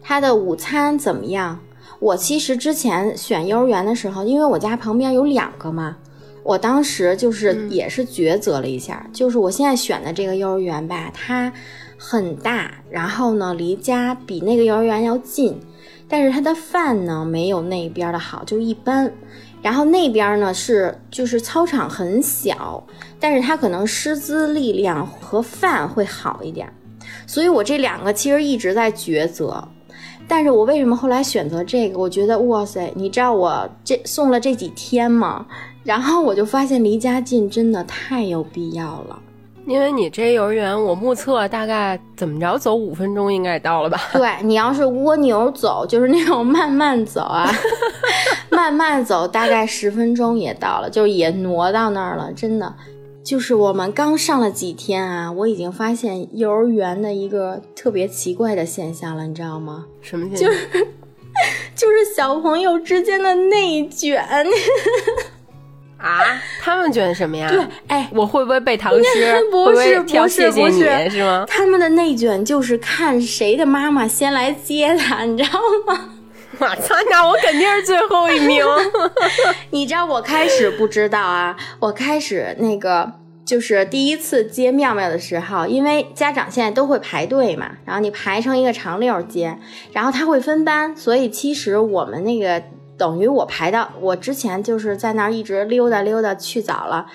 他的午餐怎么样？我其实之前选幼儿园的时候，因为我家旁边有两个嘛，我当时就是也是抉择了一下，就是我现在选的这个幼儿园吧，它很大，然后呢离家比那个幼儿园要近，但是它的饭呢没有那边的好，就一般。然后那边呢是就是操场很小，但是它可能师资力量和饭会好一点，所以我这两个其实一直在抉择。但是我为什么后来选择这个？我觉得哇塞，你知道我这送了这几天吗？然后我就发现离家近真的太有必要了。因为你这幼儿园，我目测大概怎么着走五分钟应该也到了吧？对你要是蜗牛走，就是那种慢慢走啊，慢慢走，大概十分钟也到了，就也挪到那儿了。真的，就是我们刚上了几天啊，我已经发现幼儿园的一个特别奇怪的现象了，你知道吗？什么现象？就是 小朋友之间的内卷。啊？他们卷什么呀？对，哎，我会不会背唐诗？不会不是不是不是是吗？他们的内卷就是看谁的妈妈先来接他，你知道吗？我操，那我肯定是最后一名。你知道我开始不知道啊，我开始那个就是第一次接妙妙的时候，因为家长现在都会排队嘛，然后你排成一个长溜儿接，然后他会分班，所以其实我们那个等于我排到我之前就是在那儿一直溜达溜达去早了。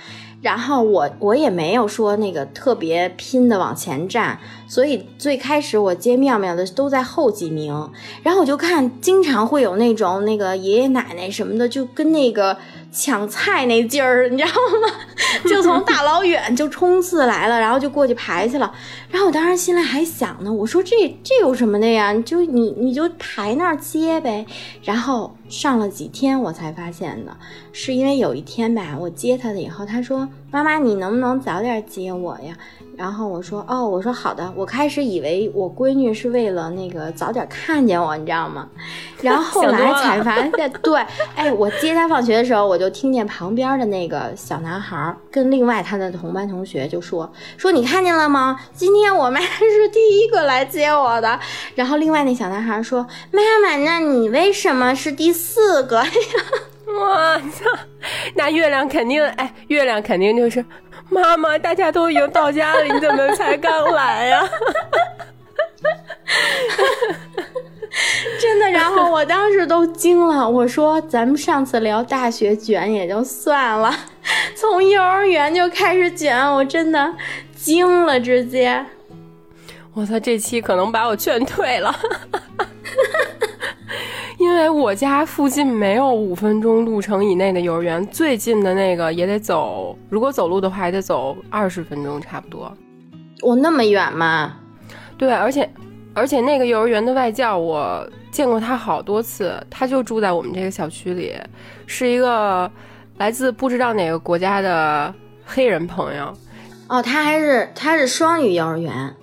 然后我我也没有说那个特别拼的往前站，所以最开始我接妙妙的都在后几名，然后我就看经常会有那种那个爷爷奶奶什么的，就跟那个抢菜那劲儿，你知道吗？就从大老远就冲刺来了，然后就过去排去了。然后我当时心里还想呢，我说这这有什么的呀？就你你就排那儿接呗。然后上了几天我才发现的，是因为有一天吧，我接他的以后，他说：“妈妈，你能不能早点接我呀？”然后我说：“哦，我说好的。”我开始以为我闺女是为了那个早点看见我，你知道吗？然后 后来才 发现，对，哎，我接他放学的时候，我就听见旁边的那个小男孩跟另外他的同班同学就说：“说你看见了吗？今天我妈是第一个来接我的。”然后另外那小男孩说：“妈妈，那你为什么是第四个呀？” 我操，那月亮肯定，哎，月亮肯定就是妈妈，大家都已经到家了，你怎么才刚来呀？真的，然后我当时都惊了，我说咱们上次聊大学卷也就算了，从幼儿园就开始卷，我真的惊了，直接。我操，这期可能把我劝退了，因为我家附近没有五分钟路程以内的幼儿园，最近的那个也得走，如果走路的话也得走二十分钟差不多。我那么远吗？对，而且而且那个幼儿园的外教我见过他好多次，他就住在我们这个小区里，是一个来自不知道哪个国家的黑人朋友。哦，他还是他是双语幼儿园，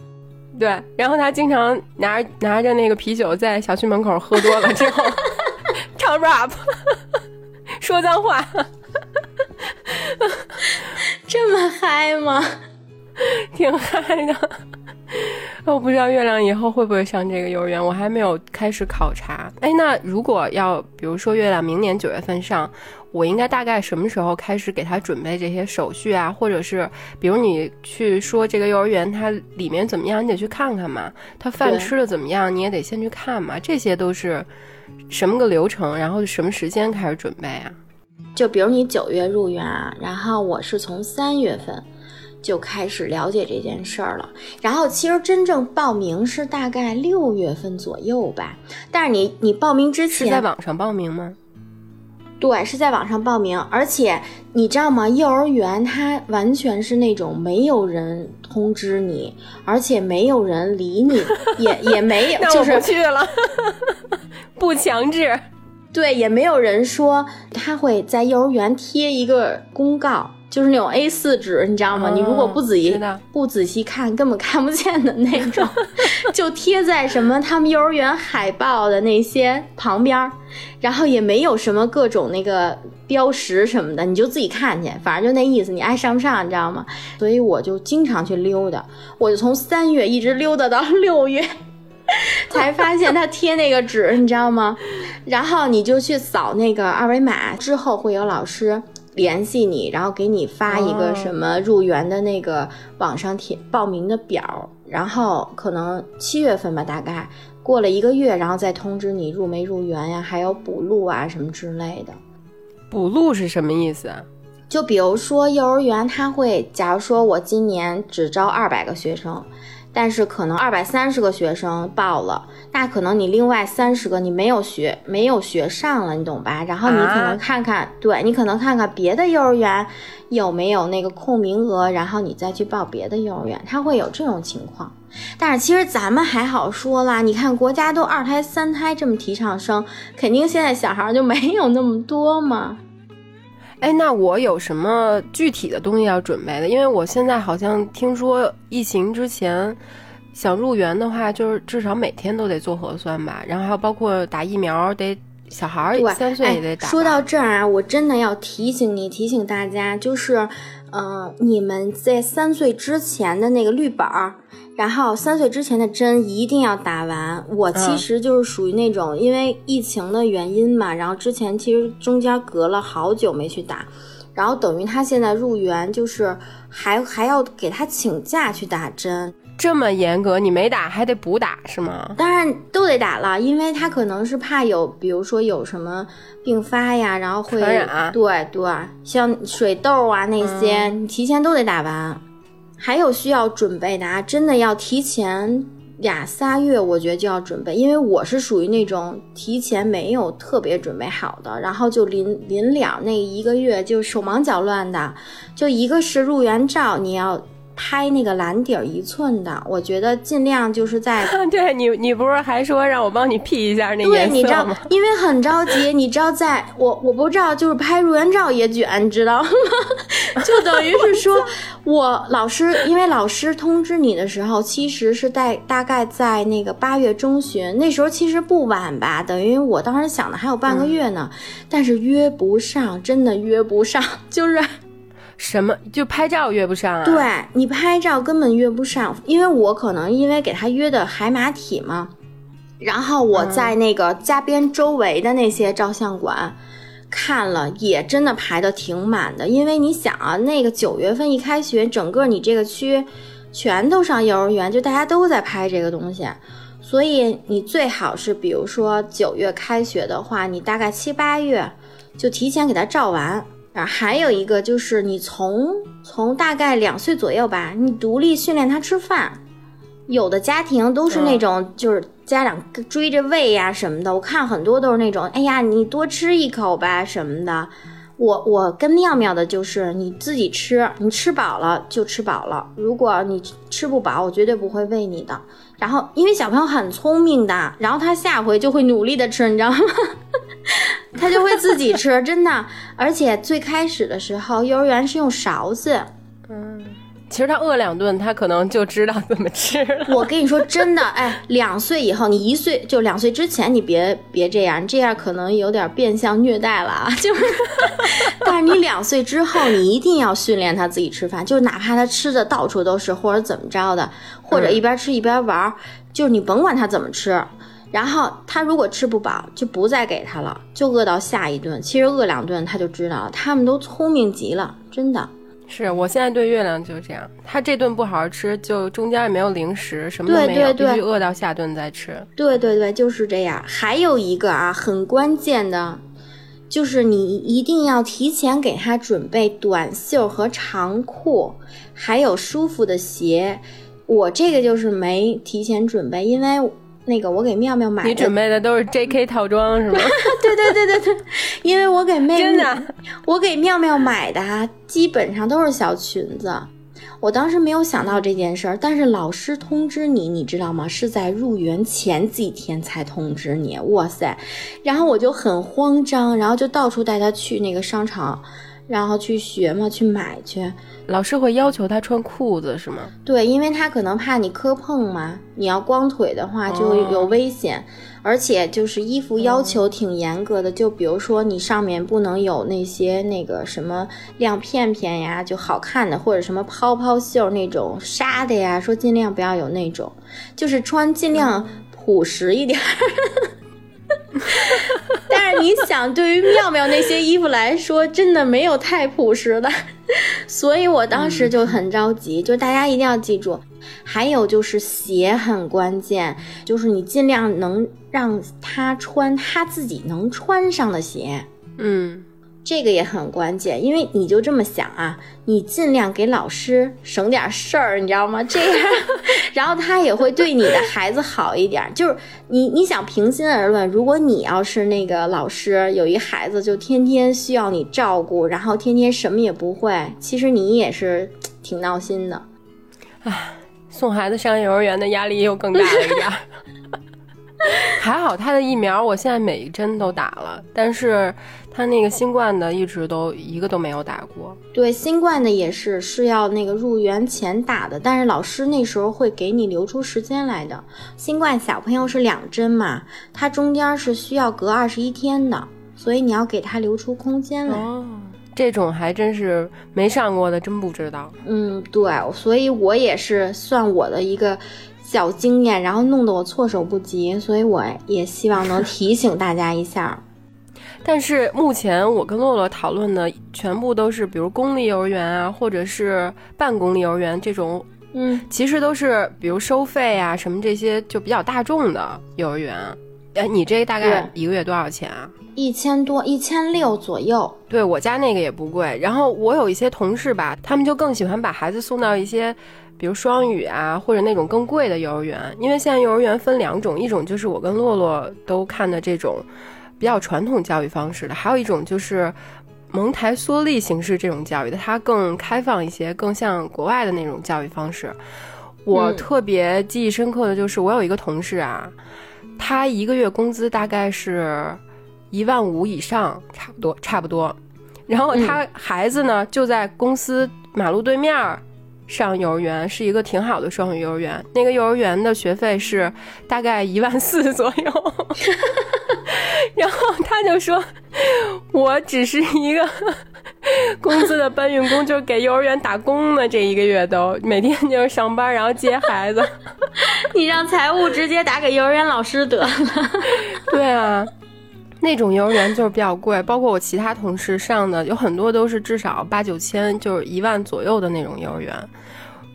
对，然后他经常拿着拿着那个啤酒在小区门口喝多了之后 唱 rap，说脏话，这么嗨吗？挺嗨的。我不知道月亮以后会不会上这个幼儿园，我还没有开始考察。哎，那如果要比如说月亮明年九月份上，我应该大概什么时候开始给他准备这些手续啊？或者是比如你去说这个幼儿园它里面怎么样，你得去看看嘛。他饭吃的怎么样，你也得先去看嘛。这些都是什么个流程？然后什么时间开始准备啊？就比如你九月入园啊，然后我是从三月份。就开始了解这件事儿了，然后其实真正报名是大概六月份左右吧。但是你你报名之前是在网上报名吗？对，是在网上报名，而且你知道吗？幼儿园它完全是那种没有人通知你，而且没有人理你，也也没有，就是不去了，不强制。对，也没有人说他会在幼儿园贴一个公告。就是那种 A 四纸，你知道吗？你如果不仔细不仔细看，根本看不见的那种，就贴在什么他们幼儿园海报的那些旁边儿，然后也没有什么各种那个标识什么的，你就自己看去，反正就那意思，你爱上不上，你知道吗？所以我就经常去溜达，我就从三月一直溜达到六月，才发现他贴那个纸，你知道吗？然后你就去扫那个二维码，之后会有老师。联系你，然后给你发一个什么入园的那个网上填报名的表，然后可能七月份吧，大概过了一个月，然后再通知你入没入园呀，还有补录啊什么之类的。补录是什么意思？就比如说幼儿园，他会，假如说我今年只招二百个学生。但是可能二百三十个学生报了，那可能你另外三十个你没有学没有学上了，你懂吧？然后你可能看看，对你可能看看别的幼儿园有没有那个空名额，然后你再去报别的幼儿园，它会有这种情况。但是其实咱们还好说啦，你看国家都二胎三胎这么提倡生，肯定现在小孩就没有那么多嘛。哎，那我有什么具体的东西要准备的？因为我现在好像听说疫情之前想入园的话，就是至少每天都得做核酸吧，然后还有包括打疫苗，得小孩儿三岁也得打。说到这儿啊，我真的要提醒你，提醒大家，就是，嗯，你们在三岁之前的那个绿本儿。然后三岁之前的针一定要打完。我其实就是属于那种，因为疫情的原因嘛，然后之前其实中间隔了好久没去打，然后等于他现在入园就是还还要给他请假去打针，这么严格，你没打还得补打是吗？当然都得打了，因为他可能是怕有，比如说有什么并发呀，然后会传染。对对，像水痘啊那些，你提前都得打完。还有需要准备的啊，真的要提前俩仨月，我觉得就要准备，因为我是属于那种提前没有特别准备好的，然后就临临了那一个月就手忙脚乱的，就一个是入园照，你要。拍那个蓝底儿一寸的，我觉得尽量就是在 对你，你不是还说让我帮你 P 一下那对，你知道，因为很着急，你知道，在我我不知道，就是拍入园照也卷，你知道吗？就等于是说，我老师，因为老师通知你的时候，其实是在大概在那个八月中旬，那时候其实不晚吧，等于我当时想的还有半个月呢，但是约不上，真的约不上，就是。什么就拍照约不上啊？对你拍照根本约不上，因为我可能因为给他约的海马体嘛，然后我在那个嘉边周围的那些照相馆看了，也真的排的挺满的。因为你想啊，那个九月份一开学，整个你这个区全都上幼儿园，就大家都在拍这个东西，所以你最好是比如说九月开学的话，你大概七八月就提前给他照完。啊，还有一个就是你从从大概两岁左右吧，你独立训练他吃饭。有的家庭都是那种，就是家长追着喂呀什么的。我看很多都是那种，哎呀，你多吃一口吧什么的。我我跟妙妙的就是你自己吃，你吃饱了就吃饱了。如果你吃不饱，我绝对不会喂你的。然后因为小朋友很聪明的，然后他下回就会努力的吃，你知道吗？他就会自己吃，真的。而且最开始的时候，幼儿园是用勺子。嗯。其实他饿两顿，他可能就知道怎么吃了。我跟你说真的，哎，两岁以后，你一岁就两岁之前，你别别这样，这样可能有点变相虐待了啊。就是，但是你两岁之后，你一定要训练他自己吃饭，就是哪怕他吃的到处都是，或者怎么着的，或者一边吃一边玩，就是你甭管他怎么吃，然后他如果吃不饱，就不再给他了，就饿到下一顿。其实饿两顿他就知道了，他们都聪明极了，真的。是我现在对月亮就是这样，他这顿不好好吃，就中间也没有零食，什么都没有，必须饿到下顿再吃。对对对，就是这样。还有一个啊，很关键的，就是你一定要提前给他准备短袖和长裤，还有舒服的鞋。我这个就是没提前准备，因为。那个我给妙妙买的，你准备的都是 J.K. 套装是吗？对对对对对，因为我给妹妹，真的，我给妙妙买的基本上都是小裙子。我当时没有想到这件事儿，但是老师通知你，你知道吗？是在入园前几天才通知你。哇塞，然后我就很慌张，然后就到处带他去那个商场，然后去学嘛，去买去。老师会要求他穿裤子是吗？对，因为他可能怕你磕碰嘛。你要光腿的话就有危险，而且就是衣服要求挺严格的，就比如说你上面不能有那些那个什么亮片片呀，就好看的，或者什么泡泡袖那种纱的呀，说尽量不要有那种，就是穿尽量朴实一点。但是你想，对于妙妙那些衣服来说，真的没有太朴实的，所以我当时就很着急。就大家一定要记住，还有就是鞋很关键，就是你尽量能让他穿他自己能穿上的鞋。嗯。这个也很关键，因为你就这么想啊，你尽量给老师省点事儿，你知道吗？这样，然后他也会对你的孩子好一点。就是你，你想平心而论，如果你要是那个老师，有一孩子就天天需要你照顾，然后天天什么也不会，其实你也是挺闹心的。唉，送孩子上幼儿园的压力又更大了一点。还好他的疫苗，我现在每一针都打了，但是他那个新冠的一直都一个都没有打过。对，新冠的也是是要那个入园前打的，但是老师那时候会给你留出时间来的。新冠小朋友是两针嘛，他中间是需要隔二十一天的，所以你要给他留出空间来。哦，这种还真是没上过的，真不知道。嗯，对，所以我也是算我的一个。小经验，然后弄得我措手不及，所以我也希望能提醒大家一下。但是目前我跟洛洛讨论的全部都是，比如公立幼儿园啊，或者是半公立幼儿园这种，嗯，其实都是比如收费啊什么这些就比较大众的幼儿园。哎，你这大概一个月多少钱啊？一千多，一千六左右。对我家那个也不贵。然后我有一些同事吧，他们就更喜欢把孩子送到一些。比如双语啊，或者那种更贵的幼儿园，因为现在幼儿园分两种，一种就是我跟洛洛都看的这种比较传统教育方式的，还有一种就是蒙台梭利形式这种教育的，它更开放一些，更像国外的那种教育方式。我特别记忆深刻的就是我有一个同事啊，他一个月工资大概是一万五以上，差不多差不多，然后他孩子呢就在公司马路对面。上幼儿园是一个挺好的双语幼儿园，那个幼儿园的学费是大概一万四左右，然后他就说，我只是一个工资的搬运工，就是给幼儿园打工的，这一个月都每天就是上班，然后接孩子。你让财务直接打给幼儿园老师得了。对啊。那种幼儿园就是比较贵，包括我其他同事上的有很多都是至少八九千，就是一万左右的那种幼儿园。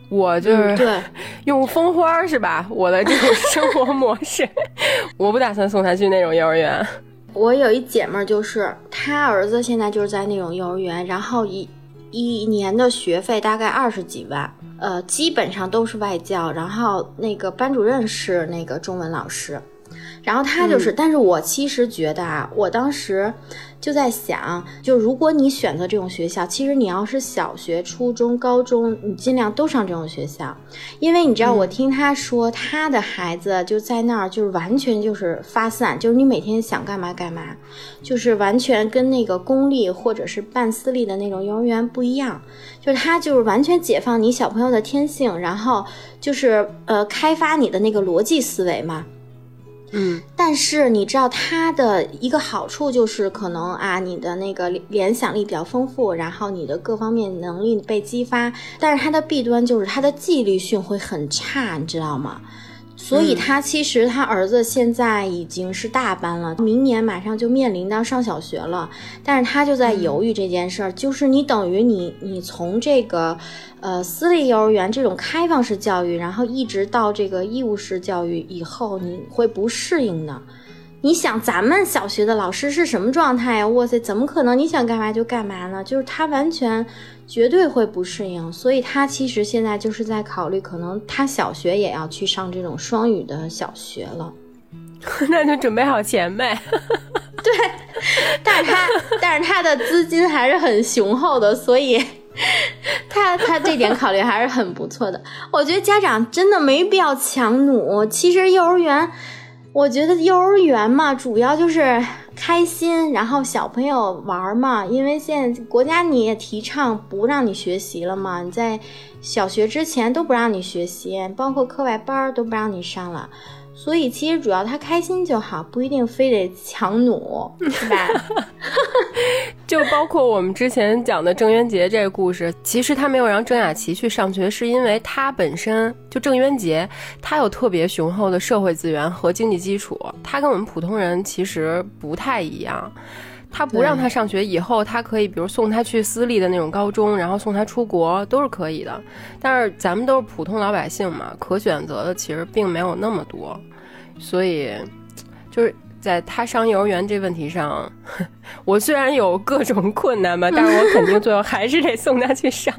我就是对 用蜂花是吧？我的这种生活模式，我不打算送他去那种幼儿园。我有一姐们儿，就是她儿子现在就是在那种幼儿园，然后一一年的学费大概二十几万，呃，基本上都是外教，然后那个班主任是那个中文老师。然后他就是，但是我其实觉得啊，我当时。就在想，就如果你选择这种学校，其实你要是小学、初中、高中，你尽量都上这种学校，因为你知道，我听他说，他的孩子就在那儿，就是完全就是发散，就是你每天想干嘛干嘛，就是完全跟那个公立或者是半私立的那种幼儿园不一样，就是他就是完全解放你小朋友的天性，然后就是呃开发你的那个逻辑思维嘛。嗯，但是你知道它的一个好处就是可能啊，你的那个联想力比较丰富，然后你的各方面能力被激发。但是它的弊端就是它的纪律性会很差，你知道吗？所以他其实他儿子现在已经是大班了，明年马上就面临到上小学了，但是他就在犹豫这件事儿，就是你等于你你从这个，呃私立幼儿园这种开放式教育，然后一直到这个义务式教育以后，你会不适应的。你想咱们小学的老师是什么状态呀？哇塞，怎么可能你想干嘛就干嘛呢？就是他完全绝对会不适应，所以他其实现在就是在考虑，可能他小学也要去上这种双语的小学了。那就准备好钱呗。对，但是他但是他的资金还是很雄厚的，所以他他这点考虑还是很不错的。我觉得家长真的没必要强弩，其实幼儿园。我觉得幼儿园嘛，主要就是开心，然后小朋友玩嘛。因为现在国家你也提倡不让你学习了嘛，你在小学之前都不让你学习，包括课外班都不让你上了。所以其实主要他开心就好，不一定非得强弩，是吧？就包括我们之前讲的郑渊洁这个故事，其实他没有让郑雅琪去上学，是因为他本身就郑渊洁，他有特别雄厚的社会资源和经济基础，他跟我们普通人其实不太一样。他不让他上学以后，他可以比如送他去私立的那种高中，然后送他出国都是可以的。但是咱们都是普通老百姓嘛，可选择的其实并没有那么多。所以，就是在他上幼儿园这问题上，我虽然有各种困难吧，但是我肯定最后还是得送他去上。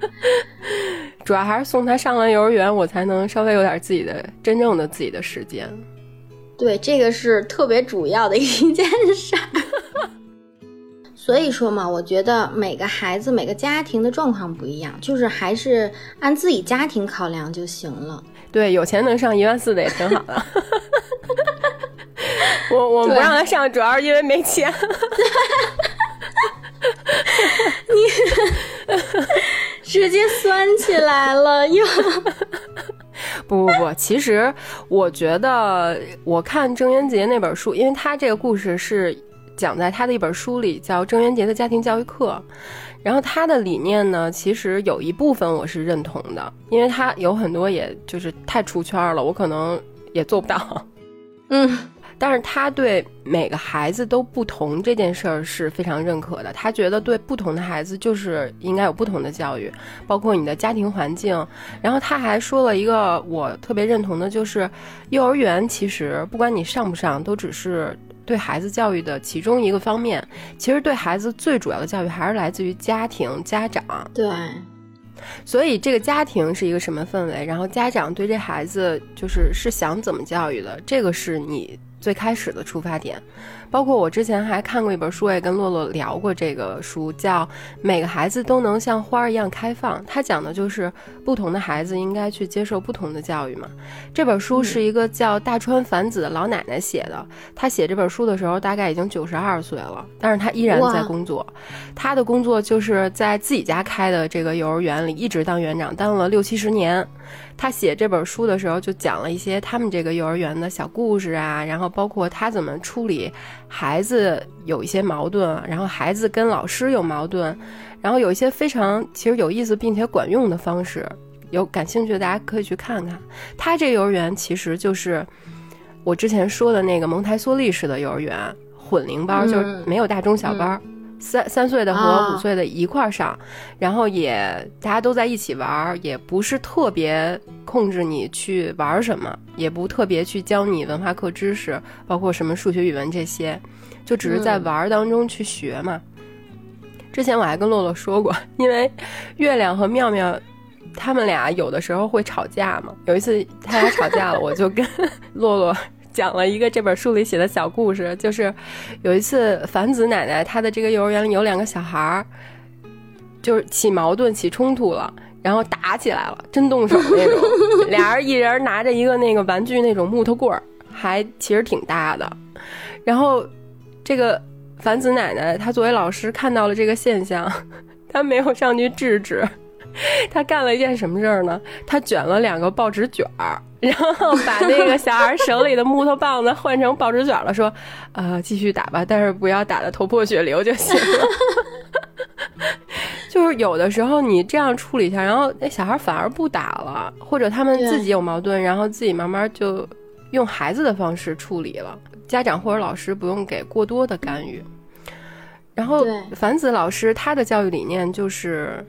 主要还是送他上了幼儿园，我才能稍微有点自己的真正的自己的时间。对，这个是特别主要的一件事。所以说嘛，我觉得每个孩子、每个家庭的状况不一样，就是还是按自己家庭考量就行了。对，有钱能上一万四的也挺好的。我我不让他上，主要是因为没钱。你直接酸起来了又。不不不，其实我觉得，我看郑渊洁那本书，因为他这个故事是。讲在他的一本书里，叫《郑渊洁的家庭教育课》，然后他的理念呢，其实有一部分我是认同的，因为他有很多也就是太出圈了，我可能也做不到。嗯，但是他对每个孩子都不同这件事儿是非常认可的，他觉得对不同的孩子就是应该有不同的教育，包括你的家庭环境。然后他还说了一个我特别认同的，就是幼儿园其实不管你上不上，都只是。对孩子教育的其中一个方面，其实对孩子最主要的教育还是来自于家庭、家长。对，所以这个家庭是一个什么氛围，然后家长对这孩子就是是想怎么教育的，这个是你最开始的出发点。包括我之前还看过一本书，也跟洛洛聊过这个书，叫《每个孩子都能像花儿一样开放》。它讲的就是不同的孩子应该去接受不同的教育嘛。这本书是一个叫大川繁子的老奶奶写的。她写这本书的时候大概已经九十二岁了，但是她依然在工作。她的工作就是在自己家开的这个幼儿园里一直当园长，当了六七十年。他写这本书的时候，就讲了一些他们这个幼儿园的小故事啊，然后包括他怎么处理孩子有一些矛盾，然后孩子跟老师有矛盾，然后有一些非常其实有意思并且管用的方式。有感兴趣的大家可以去看看。他这幼儿园其实就是我之前说的那个蒙台梭利式的幼儿园，混龄班，就是没有大中小班。三三岁的和五岁的一块儿上，然后也大家都在一起玩儿，也不是特别控制你去玩什么，也不特别去教你文化课知识，包括什么数学、语文这些，就只是在玩儿当中去学嘛。之前我还跟洛洛说过，因为月亮和妙妙他们俩有的时候会吵架嘛。有一次他俩吵架了，我就跟 洛洛。讲了一个这本书里写的小故事，就是有一次樊子奶奶她的这个幼儿园里有两个小孩儿，就是起矛盾、起冲突了，然后打起来了，真动手那种。俩人一人拿着一个那个玩具那种木头棍儿，还其实挺大的。然后这个樊子奶奶她作为老师看到了这个现象，她没有上去制止。她干了一件什么事儿呢？她卷了两个报纸卷儿，然后把那个小孩手里的木头棒子换成报纸卷了，说：“ 呃，继续打吧，但是不要打的头破血流就行了。”就是有的时候你这样处理一下，然后那小孩反而不打了，或者他们自己有矛盾，然后自己慢慢就用孩子的方式处理了。家长或者老师不用给过多的干预。然后樊子老师他的教育理念就是。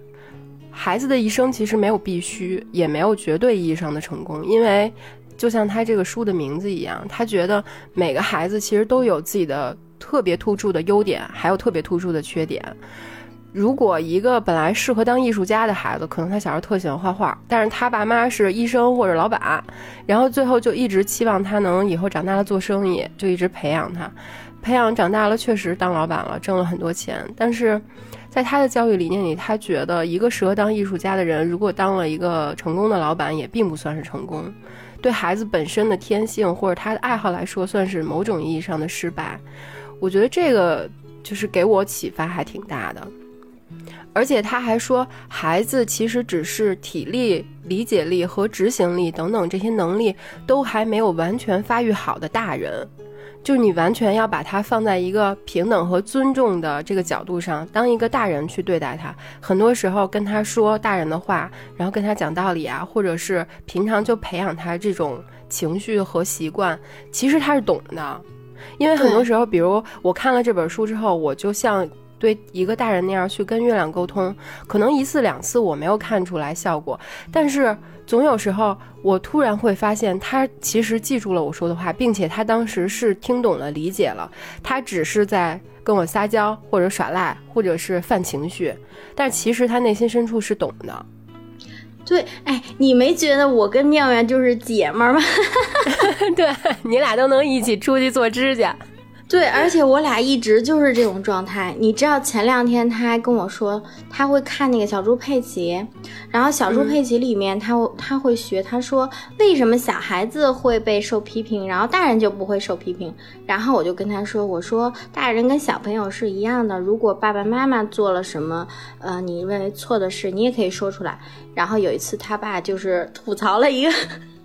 孩子的一生其实没有必须，也没有绝对意义上的成功，因为就像他这个书的名字一样，他觉得每个孩子其实都有自己的特别突出的优点，还有特别突出的缺点。如果一个本来适合当艺术家的孩子，可能他小时候特喜欢画画，但是他爸妈是医生或者老板，然后最后就一直期望他能以后长大了做生意，就一直培养他，培养长大了确实当老板了，挣了很多钱，但是。在他的教育理念里，他觉得一个适合当艺术家的人，如果当了一个成功的老板，也并不算是成功。对孩子本身的天性或者他的爱好来说，算是某种意义上的失败。我觉得这个就是给我启发还挺大的。而且他还说，孩子其实只是体力、理解力和执行力等等这些能力都还没有完全发育好的大人。就是你完全要把它放在一个平等和尊重的这个角度上，当一个大人去对待他。很多时候跟他说大人的话，然后跟他讲道理啊，或者是平常就培养他这种情绪和习惯，其实他是懂的。因为很多时候，比如我看了这本书之后，我就像对一个大人那样去跟月亮沟通，可能一次两次我没有看出来效果，但是。总有时候，我突然会发现，他其实记住了我说的话，并且他当时是听懂了、理解了。他只是在跟我撒娇，或者耍赖，或者是犯情绪，但其实他内心深处是懂的。对，哎，你没觉得我跟妙妙就是姐们儿吗？对你俩都能一起出去做指甲。对，而且我俩一直就是这种状态。你知道前两天他还跟我说他会看那个小猪佩奇，然后小猪佩奇里面他他会学，他说为什么小孩子会被受批评，然后大人就不会受批评。然后我就跟他说，我说大人跟小朋友是一样的，如果爸爸妈妈做了什么呃你认为错的事，你也可以说出来。然后有一次他爸就是吐槽了一个，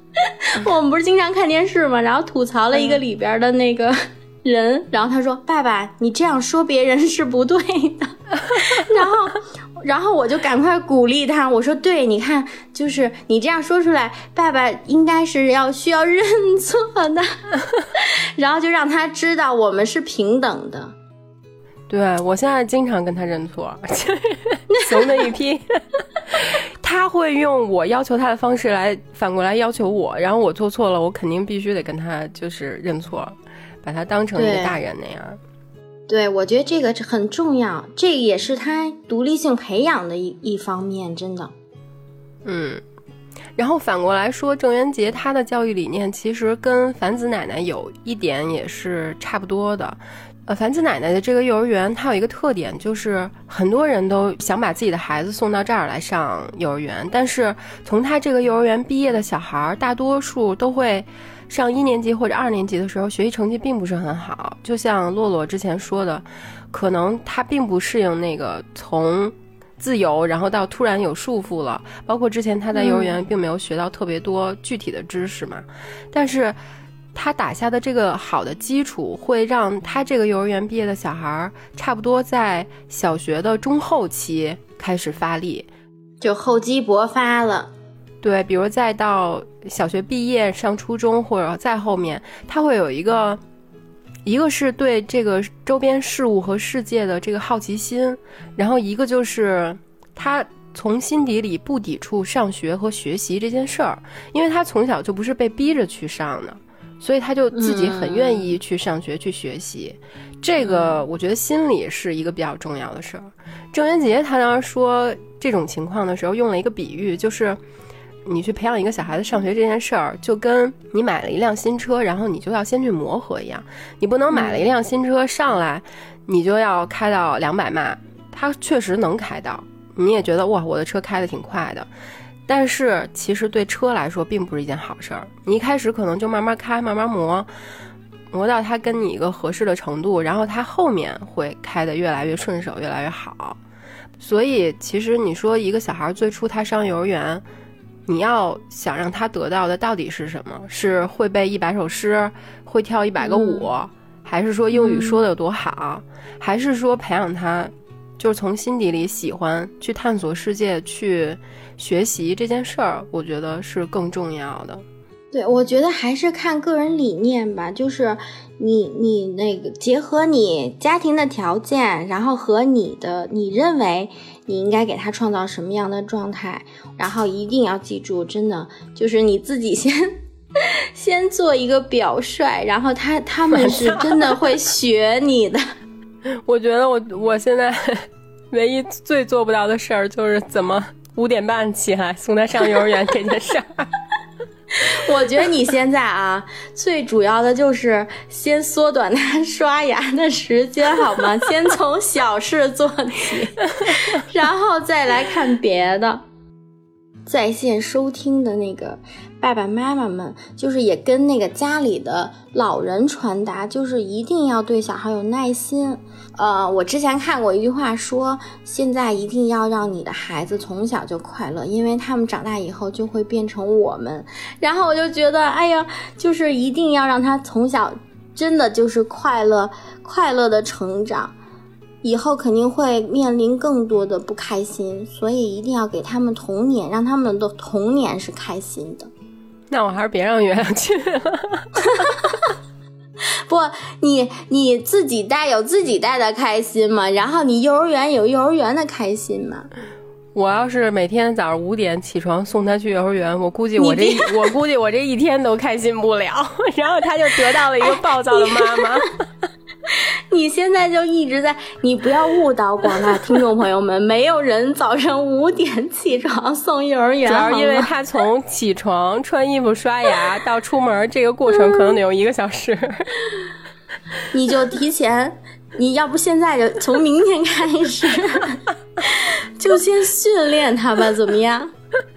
我们不是经常看电视嘛？然后吐槽了一个里边的那个。人，然后他说：“爸爸，你这样说别人是不对的。” 然后，然后我就赶快鼓励他，我说：“对，你看，就是你这样说出来，爸爸应该是要需要认错的。”然后就让他知道我们是平等的。对我现在经常跟他认错，怂的一批。他会用我要求他的方式来反过来要求我，然后我做错了，我肯定必须得跟他就是认错。把他当成一个大人那样，对我觉得这个很重要，这也是他独立性培养的一一方面，真的。嗯，然后反过来说，郑渊洁他的教育理念其实跟樊子奶奶有一点也是差不多的。呃，樊子奶奶的这个幼儿园，它有一个特点，就是很多人都想把自己的孩子送到这儿来上幼儿园，但是从他这个幼儿园毕业的小孩，大多数都会。上一年级或者二年级的时候，学习成绩并不是很好。就像洛洛之前说的，可能他并不适应那个从自由，然后到突然有束缚了。包括之前他在幼儿园并没有学到特别多具体的知识嘛。但是，他打下的这个好的基础，会让他这个幼儿园毕业的小孩，差不多在小学的中后期开始发力，就厚积薄发了。对，比如再到小学毕业上初中，或者再后面，他会有一个，一个是对这个周边事物和世界的这个好奇心，然后一个就是他从心底里不抵触上学和学习这件事儿，因为他从小就不是被逼着去上的，所以他就自己很愿意去上学去学习。这个我觉得心理是一个比较重要的事儿。郑渊洁他当时说这种情况的时候，用了一个比喻，就是。你去培养一个小孩子上学这件事儿，就跟你买了一辆新车，然后你就要先去磨合一样。你不能买了一辆新车上来，你就要开到两百迈，它确实能开到，你也觉得哇，我的车开的挺快的。但是其实对车来说并不是一件好事儿。你一开始可能就慢慢开，慢慢磨，磨到它跟你一个合适的程度，然后它后面会开得越来越顺手，越来越好。所以其实你说一个小孩最初他上幼儿园，你要想让他得到的到底是什么？是会背一百首诗，会跳一百个舞，还是说英语说的有多好？还是说培养他？就是从心底里喜欢去探索世界、去学习这件事儿，我觉得是更重要的。对，我觉得还是看个人理念吧。就是你你那个结合你家庭的条件，然后和你的你认为你应该给他创造什么样的状态，然后一定要记住，真的就是你自己先 先做一个表率，然后他他们是真的会学你的。我觉得我我现在 唯一最做不到的事儿就是怎么五点半起来送他上幼儿园这件事儿。我觉得你现在啊，最主要的就是先缩短他刷牙的时间，好吗？先从小事做起，然后再来看别的。在线收听的那个爸爸妈妈们，就是也跟那个家里的老人传达，就是一定要对小孩有耐心。呃，我之前看过一句话说，现在一定要让你的孩子从小就快乐，因为他们长大以后就会变成我们。然后我就觉得，哎呀，就是一定要让他从小真的就是快乐，快乐的成长。以后肯定会面临更多的不开心，所以一定要给他们童年，让他们的童年是开心的。那我还是别让月亮去了。不，你你自己带有自己带的开心嘛，然后你幼儿园有幼儿园的开心嘛。我要是每天早上五点起床送他去幼儿园，我估计我这我估计我这一天都开心不了。然后他就得到了一个暴躁的妈妈。你现在就一直在，你不要误导广大听众朋友们，没有人早上五点起床送幼儿园，主要因为他从起床、穿衣服、刷牙到出门这个过程可能得用一个小时，你就提前，你要不现在就从明天开始，就先训练他吧，怎么样？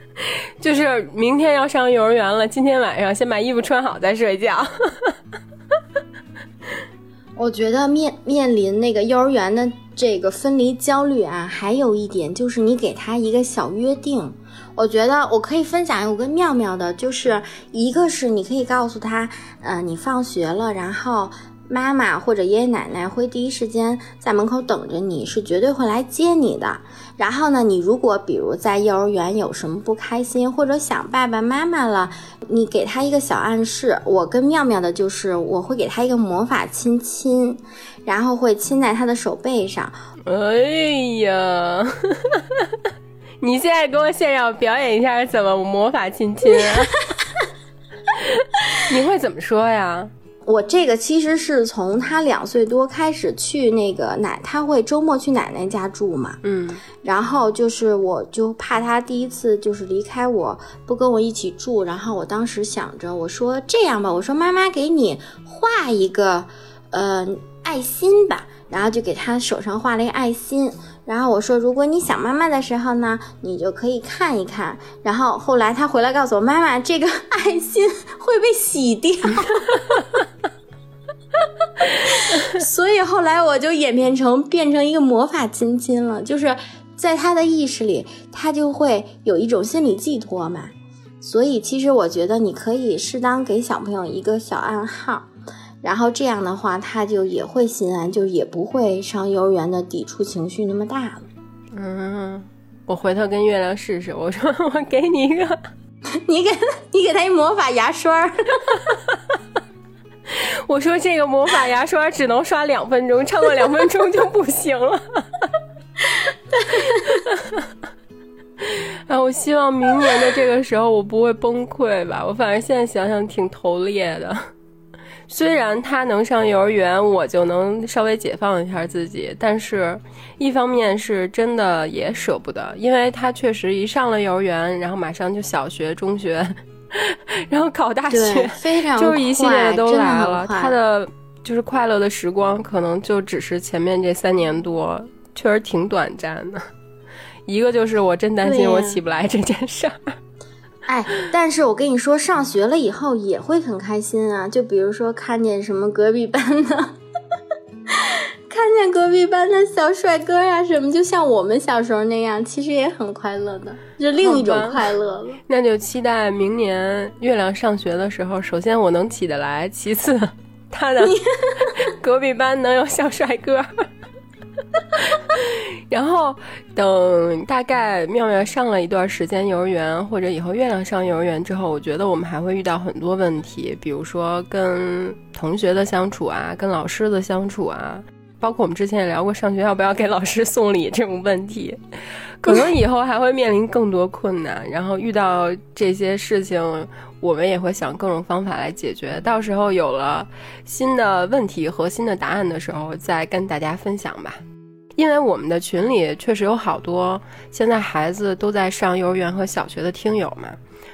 就是明天要上幼儿园了，今天晚上先把衣服穿好再睡觉。我觉得面面临那个幼儿园的这个分离焦虑啊，还有一点就是你给他一个小约定。我觉得我可以分享我跟妙妙的，就是一个是你可以告诉他，呃，你放学了，然后。妈妈或者爷爷奶奶会第一时间在门口等着你，是绝对会来接你的。然后呢，你如果比如在幼儿园有什么不开心，或者想爸爸妈妈了，你给他一个小暗示。我跟妙妙的就是，我会给他一个魔法亲亲，然后会亲在他的手背上。哎呀，你现在给我现场表演一下怎么魔法亲亲啊？你会怎么说呀？我这个其实是从他两岁多开始去那个奶，他会周末去奶奶家住嘛，嗯，然后就是我就怕他第一次就是离开我不跟我一起住，然后我当时想着我说这样吧，我说妈妈给你画一个呃爱心吧，然后就给他手上画了一个爱心，然后我说如果你想妈妈的时候呢，你就可以看一看，然后后来他回来告诉我妈妈这个爱心会被洗掉。所以后来我就演变成变成一个魔法亲亲了，就是在他的意识里，他就会有一种心理寄托嘛。所以其实我觉得你可以适当给小朋友一个小暗号，然后这样的话他就也会心安，就也不会上幼儿园的抵触情绪那么大了。嗯，我回头跟月亮试试，我说 我给你一个，你给你给他一魔法牙刷。我说这个魔法牙刷只能刷两分钟，超过两分钟就不行了。啊，我希望明年的这个时候我不会崩溃吧？我反正现在想想挺头裂的。虽然他能上幼儿园，我就能稍微解放一下自己，但是一方面是真的也舍不得，因为他确实一上了幼儿园，然后马上就小学、中学，然后考大学，非常 就是一系列的都来了。他的就是快乐的时光，可能就只是前面这三年多，确实挺短暂的。一个就是我真担心我起不来这件事儿。哎，但是我跟你说，上学了以后也会很开心啊！就比如说看见什么隔壁班的，看见隔壁班的小帅哥呀什么，就像我们小时候那样，其实也很快乐的，就另一种快乐了。那就期待明年月亮上学的时候，首先我能起得来，其次 他的隔壁班能有小帅哥。然后等大概妙妙上了一段时间幼儿园，或者以后月亮上幼儿园之后，我觉得我们还会遇到很多问题，比如说跟同学的相处啊，跟老师的相处啊，包括我们之前也聊过上学要不要给老师送礼这种问题，可能以后还会面临更多困难。然后遇到这些事情，我们也会想各种方法来解决。到时候有了新的问题和新的答案的时候，再跟大家分享吧。因为我们的群里确实有好多现在孩子都在上幼儿园和小学的听友嘛，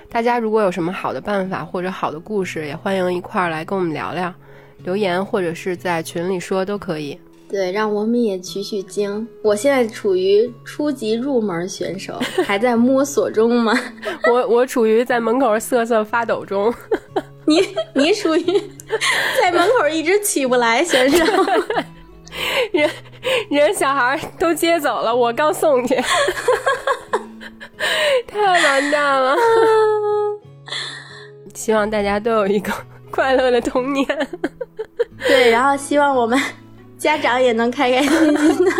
大家如果有什么好的办法或者好的故事，也欢迎一块儿来跟我们聊聊，留言或者是在群里说都可以。对，让我们也取取经。我现在处于初级入门选手，还在摸索中吗？我我处于在门口瑟瑟发抖中。你你属于 在门口一直起不来选手。人人小孩都接走了，我刚送去，太完蛋了。希望大家都有一个快乐的童年。对，然后希望我们家长也能开开心心的。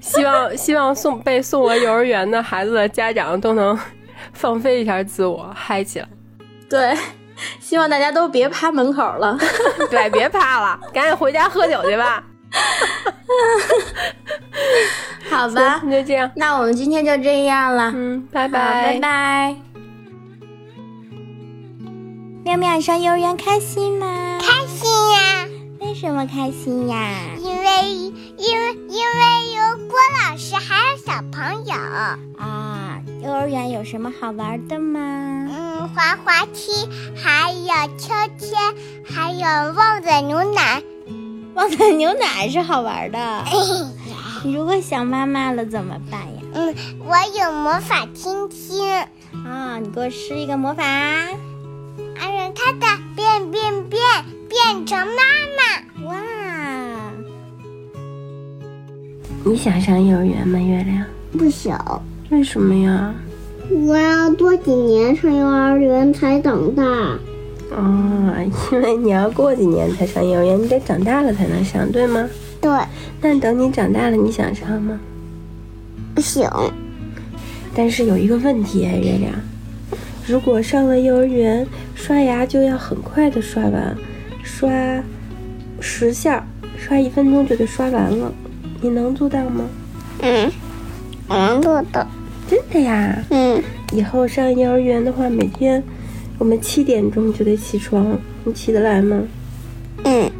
希望希望送被送了幼儿园的孩子的家长都能放飞一下自我，嗨起来。对，希望大家都别趴门口了。对，别趴了，赶紧回家喝酒去吧。好吧，那就这样。那我们今天就这样了。嗯，拜拜，拜拜。妙妙上幼儿园开心吗？开心呀！为什么开心呀？因为因为因为有郭老师，还有小朋友啊。幼儿园有什么好玩的吗？嗯，滑滑梯，还有秋千，还有旺仔牛奶。旺仔牛奶是好玩的。如果想妈妈了怎么办呀？嗯，我有魔法亲亲。啊，你给我施一个魔法。啊，让他的变变变变成妈妈。哇！你想上幼儿园吗，月亮？不想。为什么呀？我要多几年上幼儿园才长大。哦，因为你要过几年才上幼儿园，你得长大了才能上，对吗？对。那等你长大了，你想上吗？不行。但是有一个问题哎，月亮，如果上了幼儿园，刷牙就要很快的刷完，刷十下，刷一分钟就得刷完了，你能做到吗？嗯，能做到。真的呀？嗯。以后上幼儿园的话，每天。我们七点钟就得起床，你起得来吗？嗯。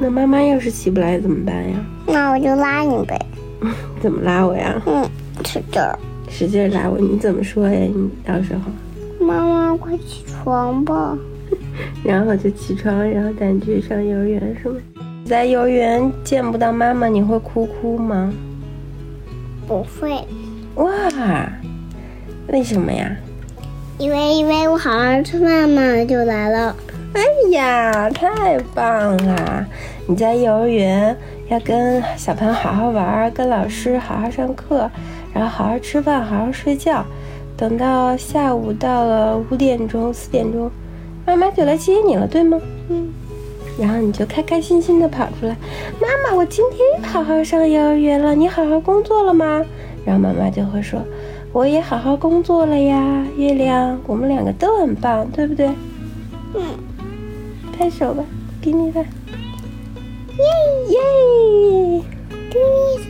那妈妈要是起不来怎么办呀？那我就拉你呗。怎么拉我呀？嗯，使劲儿。使劲儿拉我，你怎么说呀？你到时候。妈妈，快起床吧。然后就起床，然后带你去上幼儿园，是吗？在幼儿园见不到妈妈，你会哭哭吗？不会。哇，为什么呀？因为因为我好好吃饭嘛，就来了。哎呀，太棒了！你在幼儿园要跟小朋友好好玩，跟老师好好上课，然后好好吃饭，好好睡觉。等到下午到了五点钟、四点钟，妈妈就来接你了，对吗？嗯。然后你就开开心心的跑出来，妈妈，我今天好好上幼儿园了，你好好工作了吗？然后妈妈就会说。我也好好工作了呀，月亮，我们两个都很棒，对不对？嗯，拍手吧，给你吧，耶耶，给你